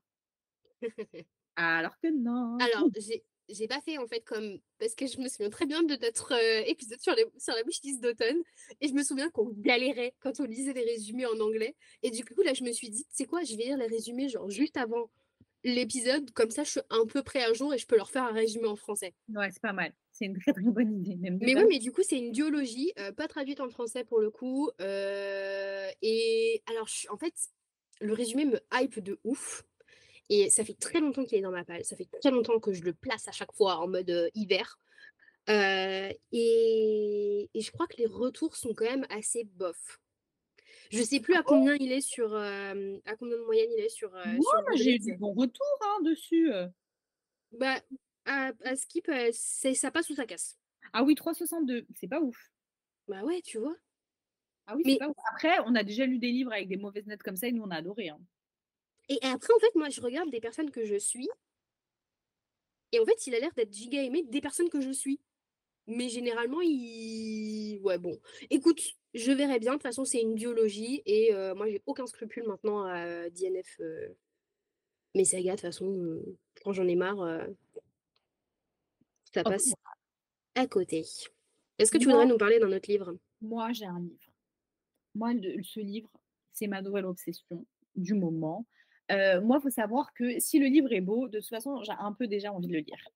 Alors que non. Alors, j'ai j'ai pas fait en fait comme parce que je me souviens très bien de notre euh, épisode sur, les, sur la wishlist d'automne et je me souviens qu'on galérait quand on lisait les résumés en anglais et du coup là je me suis dit c'est quoi je vais lire les résumés genre juste avant l'épisode comme ça je suis un peu près à jour et je peux leur faire un résumé en français. Ouais, c'est pas mal. C'est une très très bonne idée. Même Mais oui mais du coup c'est une duologie euh, pas traduite en français pour le coup euh, et alors je- en fait le résumé me hype de ouf. Et ça fait très longtemps qu'il est dans ma palle. Ça fait très longtemps que je le place à chaque fois en mode euh, hiver. Euh, et, et je crois que les retours sont quand même assez bof. Je sais plus à combien il est sur. euh, à combien de moyenne il est sur. Moi, j'ai eu des bons retours hein, dessus. Bah, à, à Skip, c'est- ça passe ou ça casse. Ah oui, 362, c'est pas ouf. Bah ouais, tu vois. Ah oui, Mais- pas ouf. Après, on a déjà lu des livres avec des mauvaises notes comme ça et nous, on a adoré. hein. Et après, en fait, moi, je regarde des personnes que je suis. Et en fait, il a l'air d'être giga aimé des personnes que je suis. Mais généralement, il. Ouais, bon. Écoute, je verrai bien. De toute façon, c'est une biologie. Et euh, moi, j'ai aucun scrupule maintenant à DNF. euh, Mes sagas, de toute façon, euh, quand j'en ai marre, euh, ça Oh, passe à côté. Est-ce que tu voudrais nous parler d'un autre livre? Moi, j'ai un livre. Moi, le- ce livre, c'est ma nouvelle obsession du moment. Euh, moi, il faut savoir que si le livre est beau, de toute façon, j'ai un peu déjà envie de le lire.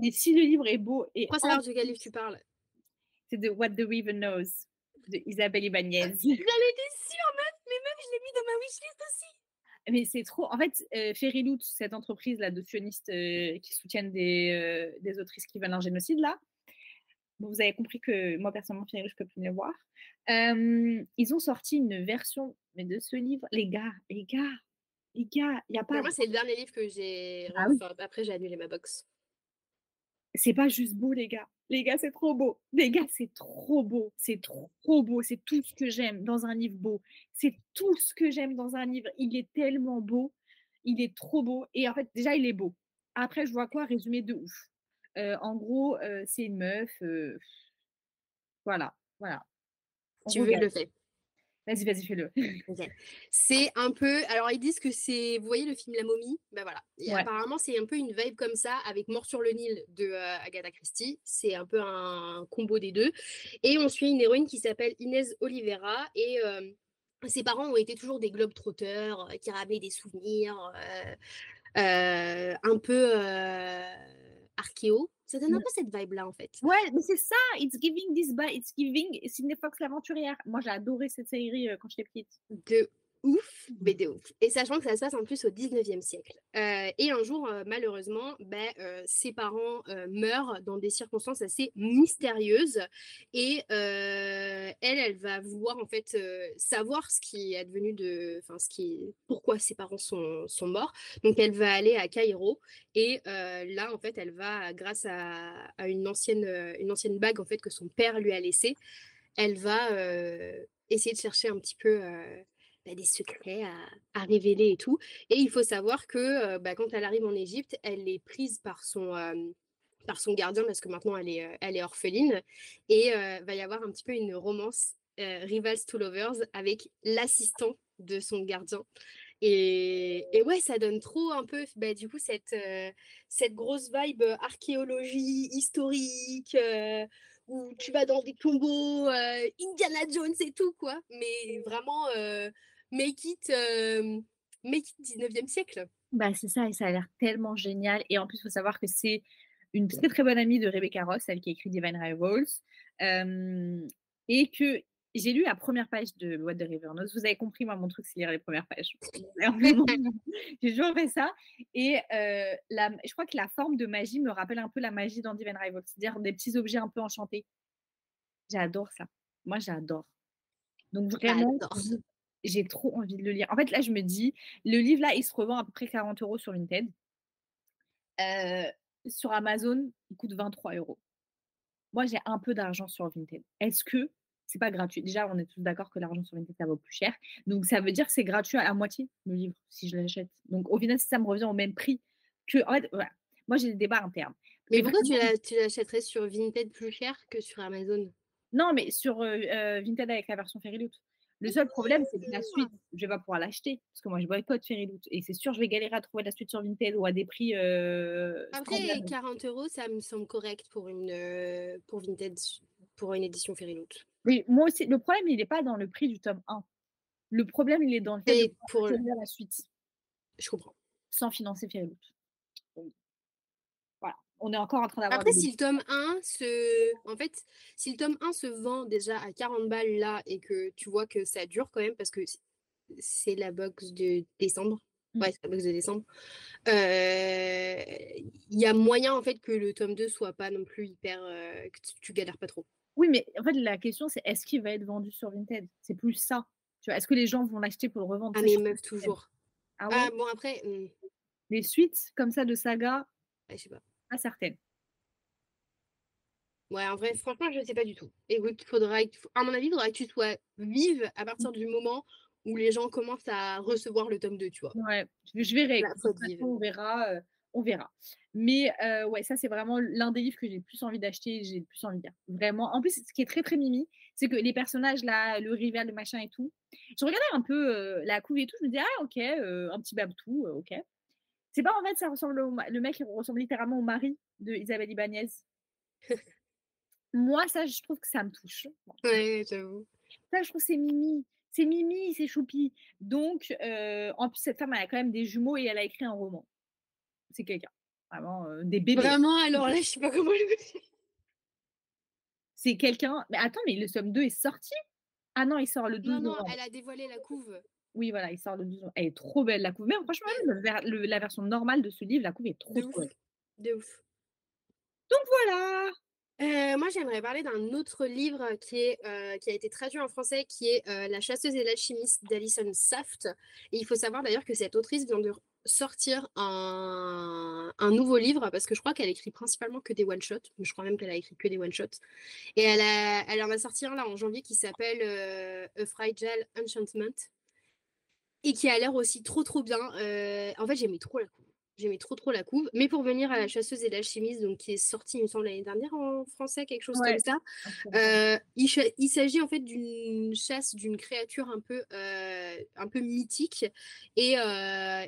Mais si le livre est beau et Pourquoi savoir de quel livre tu parles? c'est de What the River Knows de Isabelle Ibanez. J'en étais sûre, meuf, mais meuf, je l'ai mis dans ma wishlist aussi. Mais c'est trop. En fait, euh, Ferry Loot, cette entreprise là de sionistes euh, qui soutiennent des, euh, des autrices qui veulent un génocide là. Bon, vous avez compris que moi personnellement, Ferry Loot, je peux plus le voir. Ils ont sorti une version mais de ce livre. Les gars, les gars, les gars, il y a pas. moi, c'est le dernier livre que j'ai. Ah oui. après, j'ai annulé ma box. c'est pas juste beau, les gars. Les gars, c'est trop beau. Les gars, c'est trop beau. C'est trop beau. C'est tout ce que j'aime dans un livre beau. C'est tout ce que j'aime dans un livre. Il est tellement beau. Il est trop beau. Et en fait, déjà, il est beau. Après, je vois quoi Résumé de ouf? Euh, en gros, euh, c'est une meuf. euh, Voilà. Voilà. On Tu veux, le fais. Vas-y, vas-y, fais-le. C'est un peu. Alors, ils disent que c'est. Vous voyez le film La momie? Ben voilà. Et Ouais. apparemment, c'est un peu une vibe comme ça avec Mort sur le Nil de euh, Agatha Christie. C'est un peu un combo des deux. Et on suit une héroïne qui s'appelle Inès Oliveira. Et. euh, ses parents ont été toujours des globetrotters euh, qui ramenaient des souvenirs euh, un peu archéo. Ça donne un Ouais. peu cette vibe-là, en fait. Ouais, mais c'est ça. It's giving this by. It's giving Sydney Fox l'aventurière. Moi, j'ai adoré cette série euh, quand j'étais petite. de ouf, mais de ouf. Et sachant que ça se passe en plus au 19e siècle. Euh, et un jour, euh, malheureusement, ben, euh, ses parents meurent dans des circonstances assez mystérieuses. Et elle, elle va vouloir en fait savoir ce qui est advenu de. Enfin, ce qui pourquoi ses parents sont, sont morts. Donc, elle va aller à Caïro. Et là, en fait, elle va, grâce à, à une, ancienne, une ancienne bague en fait, que son père lui a laissée, elle va essayer de chercher un petit peu. Bah, des secrets à, révéler et tout. Et il faut savoir que bah, quand elle arrive en Égypte, elle est prise par son, par son gardien parce que maintenant elle est, elle est orpheline. Et euh, va y avoir un petit peu une romance Rivals to Lovers avec l'assistant de son gardien. Et, et ouais, ça donne trop un peu, bah, du coup, cette, cette grosse vibe archéologie historique, où tu vas dans des tombeaux, Indiana Jones et tout, quoi. Mais vraiment, make it, euh, make it 19e siècle. Bah, c'est ça, et ça a l'air tellement génial. Et en plus, il faut savoir que c'est une très très bonne amie de Rebecca Ross, celle qui a écrit Divine Rivals. euh, et que j'ai lu la première page de What the River Knows. Vous avez compris, moi, mon truc, c'est lire les premières pages. J'ai toujours fait ça. Et euh, la, je crois que la forme de magie me rappelle un peu la magie dans Divine Rivals, c'est-à-dire des petits objets un peu enchantés. J'adore ça. Moi, j'adore. Donc, vraiment. J'ai- trop envie de le lire. En fait, là, je me dis, le livre, là, il se revend à peu près 40 euros sur Vinted. Euh, sur Amazon, il coûte 23 euros. Moi, j'ai un peu d'argent sur Vinted. Est-ce que c'est pas gratuit? Déjà, on est tous d'accord que l'argent sur Vinted, ça vaut plus cher. Donc, ça veut dire que c'est gratuit à la moitié, le livre, si je l'achète. Donc, au final, si ça me revient au même prix que. En fait, voilà. Moi, j'ai des débats internes. Mais Mais pourquoi tu vraiment- l'as- tu l'achèterais sur Vinted plus cher que sur Amazon? Non, mais sur euh, euh, Vinted avec la version Fairyloot. Le seul problème, c'est que la suite, je vais pas pouvoir l'acheter. Parce que moi, je boycotte Fairyloot. Et c'est sûr, je vais galérer à trouver la suite sur Vinted ou à des prix. euh, Après, scandaleux. 40 euros, ça me semble correct pour une euh, pour Vinted, pour une édition Fairyloot. Oui, moi aussi. Le problème, il n'est pas dans le prix du tome 1. Le problème, il est dans le fait Et de pour, la suite je comprends. sans financer Fairyloot. On est encore en train d'avoir. Après, des si le tome 1 se. En fait, si le tome 1 se vend déjà à 40 balles là et que tu vois que ça dure quand même parce que c'est la box de décembre. Mm. Ouais, c'est la box de décembre. euh, Il y a moyen en fait que le tome 2 soit pas non plus hyper. euh, que tu, tu galères pas trop. Oui, mais en fait, la question, c'est est-ce qu'il va être vendu sur Vinted? C'est plus ça. Tu vois, est-ce que les gens vont l'acheter pour le revendre? Ah, mais meuf, toujours. Ah ouais? Ah, bon, après, hmm, Les suites comme ça de saga, ouais, je sais pas. Pas certaines. Ouais, en vrai, franchement, je sais pas du tout. Écoute, faudra, à mon avis, il faudra que tu sois vive à partir du moment où les gens commencent à recevoir le tome 2, tu vois. Ouais, je, verrai. Façon, on verra. euh, on verra. Mais euh, ouais, ça, c'est vraiment l'un des livres que j'ai le plus envie d'acheter, j'ai le plus envie de lire. Vraiment. En plus, ce qui est très, très mimi, c'est que les personnages, là, le rival, le machin et tout, je regardais un peu euh, la couve et tout, je me disais, ah, ok, un petit babtou, ok. C'est pas en fait, ça ressemble au le mec il ressemble littéralement au mari de Isabelle Ibanez. Moi, ça, je trouve que ça me touche. Ouais, j'avoue. ça, je trouve que c'est Mimi. C'est Mimi, c'est choupi. Donc, euh, en plus, cette femme, elle a quand même des jumeaux et elle a écrit un roman. C'est quelqu'un. Vraiment, euh, des bébés. Vraiment, alors là, je sais pas comment je me C'est quelqu'un. Mais attends, mais le somme 2 est sorti? Ah non, il sort le 12 Non, non, novembre. elle a dévoilé la couve. Oui, voilà, il sort le 12 novembre. Elle est trop belle, la couve. Mais franchement, même le ver- le- la version normale de ce livre, la couve est trop, De trop ouf. belle. De ouf. Voilà Euh, moi, j'aimerais parler d'un autre livre qui, est, euh, qui a été traduit en français, qui est euh, La chasseuse et l'alchimiste d'Alison Saft. Et il faut savoir d'ailleurs que cette autrice vient de sortir un, un nouveau livre, parce que je crois qu'elle écrit principalement que des one-shots. Je crois même qu'elle a écrit que des one-shots. Et elle, a, elle en a sorti un là en janvier qui s'appelle A Fragile Enchantment. Et qui a l'air aussi trop trop bien. Euh, en fait, j'aimais trop la couve. J'aimais trop trop la couve. Mais pour venir à la chasseuse et l'alchimiste, donc qui est sortie, il me semble, l'année dernière en français, quelque chose Ouais. comme ça. Euh, il, s'agit en fait d'une chasse d'une créature un peu, euh, un peu mythique. Et,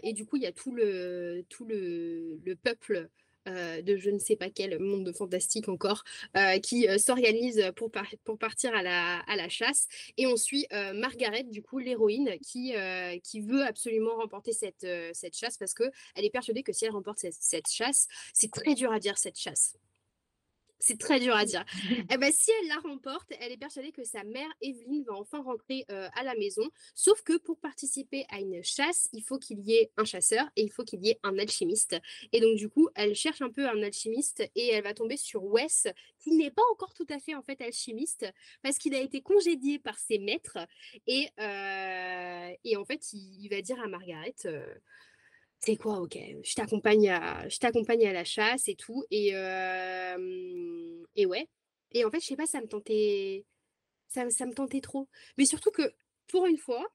et du coup, il y a tout le, tout le, le peuple euh, de je ne sais pas quel monde de fantastique encore euh, qui euh, s'organise pour, par- pour partir à la, chasse. Et on suit Margaret, du coup, l'héroïne, qui, qui veut absolument remporter cette, cette chasse parce qu'elle est persuadée que si elle remporte cette, cette chasse, c'est très dur à dire cette chasse. C'est très dur à dire. Eh ben, si elle la remporte, elle est persuadée que sa mère, Evelyne, va enfin rentrer euh, à la maison. Sauf que pour participer à une chasse, il faut qu'il y ait un chasseur et il faut qu'il y ait un alchimiste. Et donc, du coup, elle cherche un peu un alchimiste et elle va tomber sur Wes, qui n'est pas encore tout à fait en fait alchimiste parce qu'il a été congédié par ses maîtres. Et, euh, et en fait, il, il va dire à Margaret. euh, c'est quoi, ok, je t'accompagne à, je t'accompagne à la chasse et tout. Et, euh, et ouais. Et en fait, je sais pas, ça me tentait, ça, ça me tentait trop. Mais surtout que, pour une fois,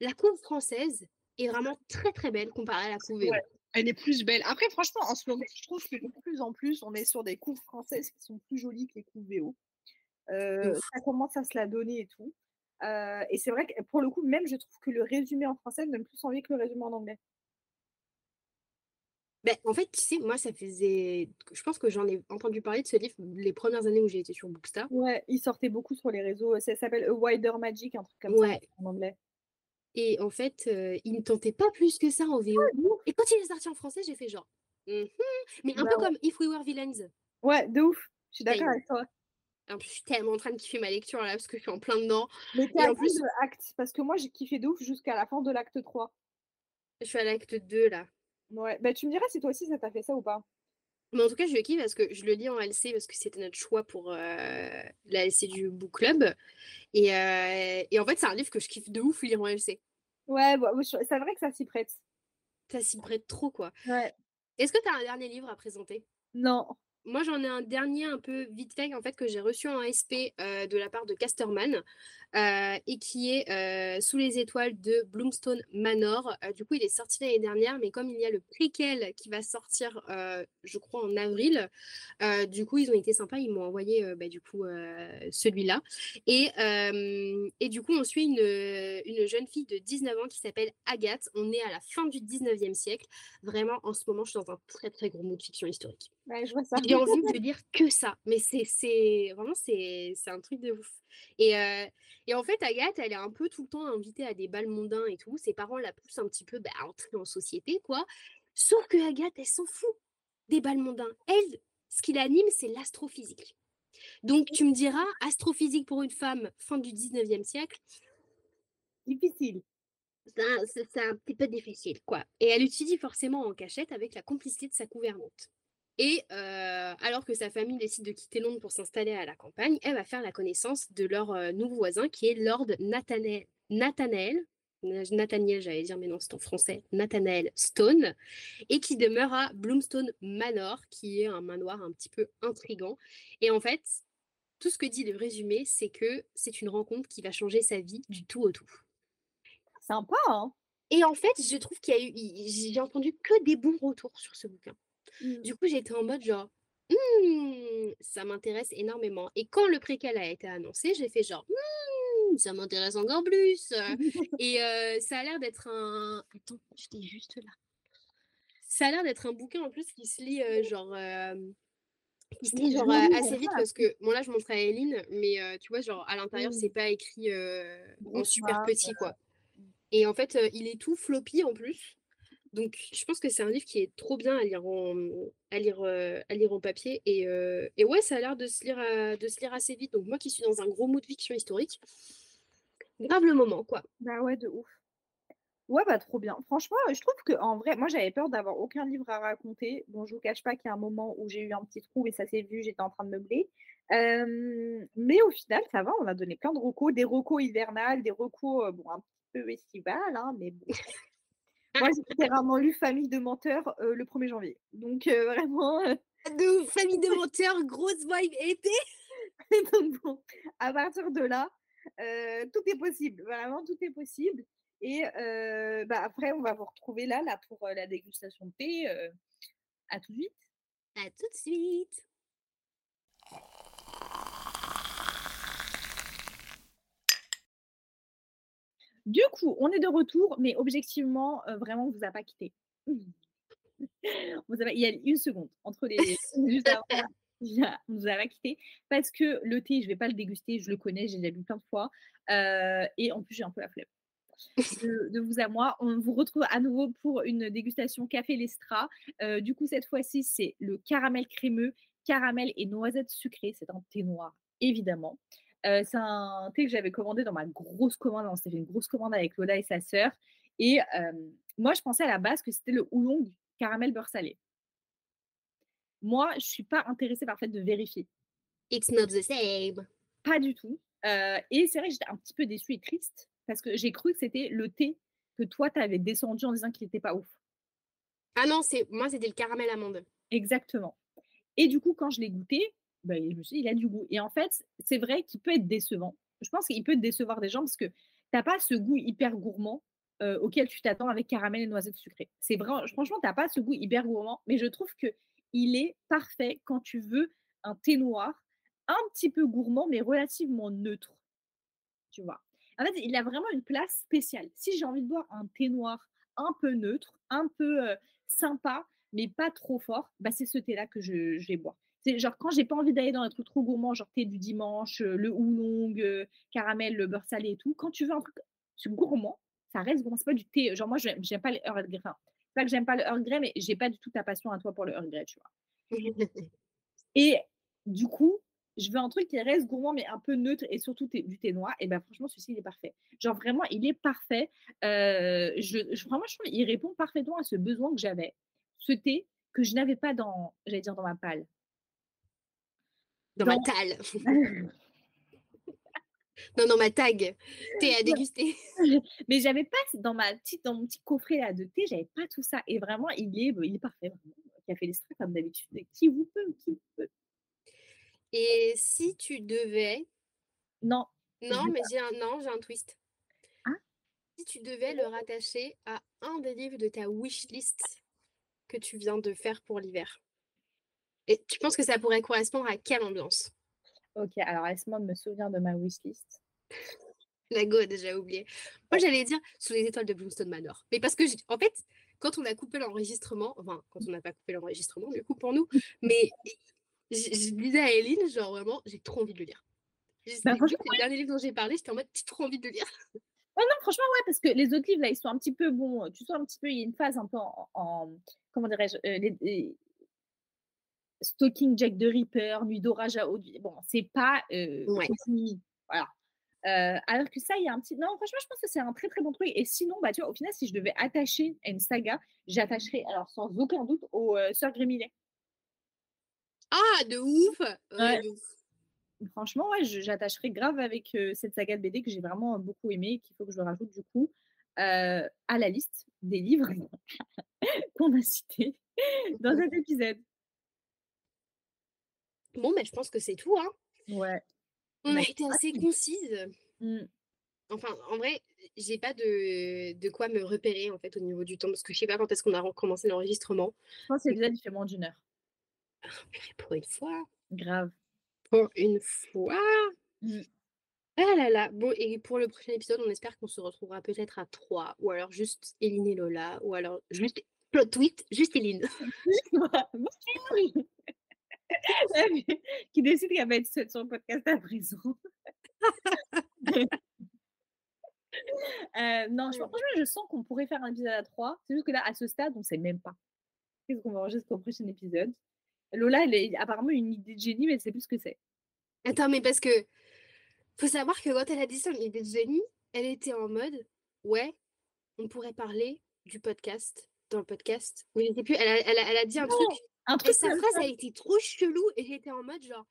la couve française est vraiment très très belle comparée à la couve VO. Ouais. Elle est plus belle. Après, franchement, en ce moment, je trouve que de plus en plus, on est sur des couves françaises qui sont plus jolies que les couves VO. Euh, ça commence à se la donner et tout. Euh, et c'est vrai que pour le coup, même je trouve que le résumé en français donne plus envie que le résumé en anglais. Ben, en fait, tu sais, moi, ça faisait. Je pense que j'en ai entendu parler de ce livre les premières années où j'ai été sur Bookstar. Ouais, il sortait beaucoup sur les réseaux. Ça s'appelle A Wider Magic, un truc comme Ouais. ça en anglais. Et en fait, euh, il ne tentait pas plus que ça en VO. Et quand il est sorti en français, j'ai fait genre. Mhm. Mais un Bah peu ouais. comme If We Were Villains. Ouais, de ouf. Je suis Same. d'accord avec toi. En plus, je suis tellement en train de kiffer ma lecture là parce que je suis en plein dedans. Mais t'es en plus- acte? Parce que moi, j'ai kiffé de ouf jusqu'à la fin de l'acte 3. Je suis à l'acte 2 là. Ouais, bah tu me diras si toi aussi ça t'a fait ça ou pas. Mais en tout cas, je le kiffe parce que je le lis en LC parce que c'était notre choix pour euh, la LC du book club. Et, euh, et en fait, c'est un livre que je kiffe de ouf lire en LC. Ouais, bah, c'est vrai que ça s'y prête. Ça s'y prête trop quoi. Ouais. Est-ce que tu as un dernier livre à présenter? Non. Moi, j'en ai un dernier un peu vite fait, en fait, que j'ai reçu en SP euh, de la part de Casterman euh, et qui est euh, Sous les étoiles de Bloomstone Manor. Du coup, il est sorti l'année dernière, mais comme il y a le préquel qui va sortir, je crois, en avril, du coup, ils ont été sympas. Ils m'ont envoyé bah, du coup celui-là. Et, et du coup, on suit une, une jeune fille de 19 ans qui s'appelle Agathe. On est à la fin du 19e siècle. Vraiment, en ce moment, je suis dans un très très gros mood fiction historique. Ouais, je vois ça. J'ai envie de lire que ça. Mais c'est vraiment, c'est un truc de ouf. Et, euh, et en fait, Agathe, elle est un peu tout le temps invitée à des bals mondains et tout. Ses parents la poussent un petit peu bah, à entrer en société, quoi. Sauf que Agathe, elle s'en fout des bals mondains. Elle, ce qui l'anime, c'est l'astrophysique. Donc, tu me diras, astrophysique pour une femme, fin du 19e siècle, Difficile. c'est un, c'est- c'est un petit peu difficile, quoi. Et elle étudie forcément en cachette avec la complicité de sa gouvernante. Et euh, alors que sa famille décide de quitter Londres pour s'installer à la campagne, elle va faire la connaissance de leur euh, nouveau voisin qui est Lord Nathanael, Nathanael, Na- Nathaniel, j'allais dire, mais non, c'est en français, Nathanael Stone, et qui demeure à Bloomstone Manor, qui est un manoir un petit peu intrigant. Et en fait, tout ce que dit le résumé, c'est que c'est une rencontre qui va changer sa vie du tout au tout. Sympa, hein Et en fait, je trouve qu'il y a eu, j'ai entendu que des bons retours sur ce bouquin. Mm. Du coup, j'étais en mode genre, Hmm, ça m'intéresse énormément. Et quand le préquel a été annoncé, j'ai fait genre, Hmm, ça m'intéresse encore plus. Et euh, ça a l'air d'être un. Attends, j'étais juste là. Ça a l'air d'être un bouquin en plus qui se lit euh, genre. euh, qui se lit genre assez vite parce que bon là je montrerai à Eline mais tu vois genre à l'intérieur c'est pas écrit en super petit quoi et en fait il est tout floppy en plus donc je pense que c'est un livre qui est trop bien à lire en à lire euh, à lire en papier et, euh, et ouais ça a l'air de se lire euh, de se lire assez vite donc moi qui suis dans un gros mood fiction historique grave le moment quoi Bah ouais, de ouf. Ouais, bah trop bien. Franchement, je trouve que en vrai, moi j'avais peur d'avoir aucun livre à raconter. Bon, je vous cache pas qu'il y a un moment où j'ai eu un petit trou et ça s'est vu, j'étais en train de meubler. Euh, mais au final, ça va, on a donné plein de recos, des recos hivernales, des recos euh, bon, un petit peu estivales, hein, mais bon. Moi, j'ai littéralement lu Famille de menteurs euh, le 1er janvier. Donc euh, vraiment, euh, de famille de menteurs grosse vibe été donc bon, à partir de là, tout est possible. Vraiment, tout est possible. Et bah, après, on va vous retrouver là, là pour la dégustation de thé. à tout de suite. à tout de suite Du coup, on est de retour, mais objectivement, euh, vraiment, on vous a pas quitté. Il y a une seconde entre les. juste avant, on vous a pas quitté parce que le thé, je vais pas le déguster, je le connais, j'ai déjà bu plein de fois. euh, et en plus, j'ai un peu la flemme. De, de vous à moi, on vous retrouve à nouveau pour une dégustation café Lestra. Euh, du coup, cette fois-ci, c'est le caramel crémeux, caramel et noisette sucrée. C'est un thé noir, évidemment. Euh, c'est un thé que j'avais commandé dans ma grosse commande. On s'était fait une grosse commande avec Lola et sa sœur. Et euh, moi, je pensais à la base que c'était le oolong caramel beurre salé. Moi, je suis pas intéressée par le fait de vérifier. it's not the same Pas du tout. Euh, et c'est vrai que j'étais un petit peu déçue et triste parce que j'ai cru que c'était le thé que toi, tu avais descendu en disant qu'il n'était pas ouf. ah non c'est moi c'était le caramel amande Exactement. Et du coup, quand je l'ai goûté, bah, il a du goût. Et en fait, c'est vrai qu'il peut être décevant. Je pense qu'il peut décevoir des gens parce que tu n'as pas ce goût hyper gourmand euh, auquel tu t'attends avec caramel et noisettes sucrées. C'est vrai, franchement, tu n'as pas ce goût hyper gourmand, mais je trouve que il est parfait quand tu veux un thé noir, un petit peu gourmand, mais relativement neutre. Tu vois. En fait, il a vraiment une place spéciale. Si j'ai envie de boire un thé noir un peu neutre, un peu euh, sympa, mais pas trop fort, bah c'est ce thé-là que je vais boire. C'est genre quand j'ai pas envie d'aller dans un truc trop gourmand, genre thé du dimanche, euh, le oolong, euh, caramel, le beurre salé et tout. Quand tu veux un truc gourmand, ça reste gourmand. C'est pas du thé. Genre moi, j'aime j'aime pas le Earl Grey. Enfin, c'est pas que j'aime pas le Earl Grey, mais j'ai pas du tout ta passion à toi pour le Earl Grey, tu vois. Et du coup, je veux un truc qui reste gourmand, mais un peu neutre et surtout du thé noir. Et ben franchement, celui-ci, il est parfait. Genre vraiment, il est parfait. Euh, je, je- vraiment, je trouve qu'il répond parfaitement à ce besoin que j'avais. Ce thé que je n'avais pas dans, j'allais dire, dans ma palle. Dans ma talle non dans ma tag thé à déguster Mais j'avais pas dans ma petite, dans mon petit coffret là de thé, j'avais pas tout ça. Et vraiment, il est, il est parfait. Vraiment. Café Lestra, comme d'habitude. Qui vous peut, qui vous Et si tu devais. Non. Non, mais j'ai un, non, j'ai un twist. Ah? Si tu devais le rattacher à un des livres de ta wishlist que tu viens de faire pour l'hiver. Et tu penses que ça pourrait correspondre à quelle ambiance? Ok, alors laisse-moi me souvenir de ma wishlist. La go a déjà oublié. Moi, j'allais dire sous les étoiles de Bloomstone Manor. Mais parce que, en fait, quand on a coupé l'enregistrement, enfin, quand on n'a pas coupé l'enregistrement, du coup, pour nous, mais je disais à Eline, genre vraiment, j'ai trop envie de le lire. Bah, franchement, le dernier livre dont j'ai parlé, j'étais en mode, j'ai trop envie de le lire. Ouais, non, franchement, ouais, parce que les autres livres, là, ils sont un petit peu, bon, tu sens un petit peu, il y a une phase un peu en, en- comment dirais-je, euh, les- Stalking Jack the Ripper, Nuit d'orage à haute, bon, c'est pas euh, Ouais. voilà. Euh, alors que ça, il y a un petit, non, franchement, je pense que c'est un très très bon truc. Et sinon, bah, tu vois, au final, si je devais attacher à une saga, j'attacherais, alors sans aucun doute, aux euh, Sœurs Grémillet. Ah, de ouf Ouais, Ouais. de ouf. Franchement, ouais, j'attacherais grave avec euh, cette saga de BD que j'ai vraiment beaucoup aimé et qu'il faut que je rajoute du coup à la liste des livres qu'on a cités dans cet épisode. Bon, ben, je pense que c'est tout, hein. Ouais. On a Ouais. été assez concise. Mm. Enfin, en vrai, j'ai pas de, de quoi me repérer, en fait, au niveau du temps, parce que je sais pas quand est-ce qu'on a recommencé l'enregistrement. Je pense que il fait moins d'une heure. Purée, Pour une fois. Grave. Pour une fois. Mm. Ah là là. Bon, et pour le prochain épisode, on espère qu'on se retrouvera peut-être à trois, ou alors juste Eline et Lola, ou alors juste plot tweet, juste Eline. qui décide qu'elle va être seule sur le podcast à présent. Euh, non, je, franchement, je sens qu'on pourrait faire un épisode à trois. C'est juste que là, à ce stade, on ne sait même pas. Qu'est-ce qu'on va enregistrer au prochain épisode Lola, elle a apparemment une idée de génie, mais elle sait plus ce que c'est. Attends, mais parce que faut savoir que quand elle a dit son idée de génie, elle était en mode ouais, on pourrait parler du podcast dans le podcast. Oui, je sais plus. Elle a, elle a- elle a dit un truc. Un Et sa phrase a été trop chelou et j'étais en mode genre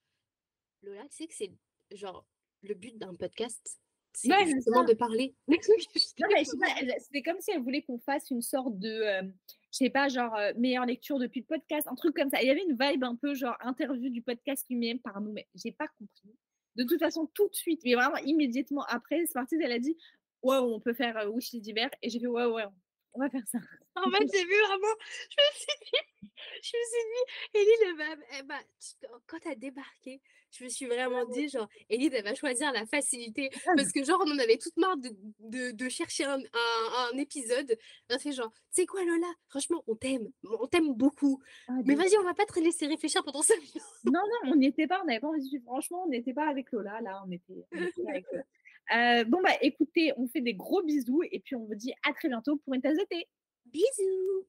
Lola, tu sais que c'est genre le but d'un podcast, c'est Ouais, justement de parler. C'était comme si elle voulait qu'on fasse une sorte de, euh, je sais pas, genre euh, meilleure lecture depuis le podcast, un truc comme ça. Il y avait une vibe un peu genre interview du podcast lui-même par nous, mais j'ai pas compris. De toute façon, tout de suite, mais vraiment immédiatement après, c'est parti, elle a dit, ouais, on peut faire euh, Wish d'hiver, et j'ai fait, ouais, ouais, on va faire ça. En fait, j'ai vu vraiment, je me suis dit, je me suis dit, Eline, elle va, elle va- quand t'as débarqué, je me suis vraiment dit, genre, Eline, elle va choisir la facilité. Parce que, genre, on en avait toute marre de, de, de chercher un, un, un épisode. On a fait genre, tu sais quoi, Lola, franchement, on t'aime, on t'aime beaucoup. Ah, Mais vas-y, on va pas te laisser réfléchir pendant 5 minutes. Non, non, on n'y était pas, on n'avait pas envie. Franchement, on n'était pas avec Lola, là, on était, on était avec eux. Euh, bon, bah écoutez, on fait des gros bisous et puis on vous dit à très bientôt pour une tasse de thé. Bisous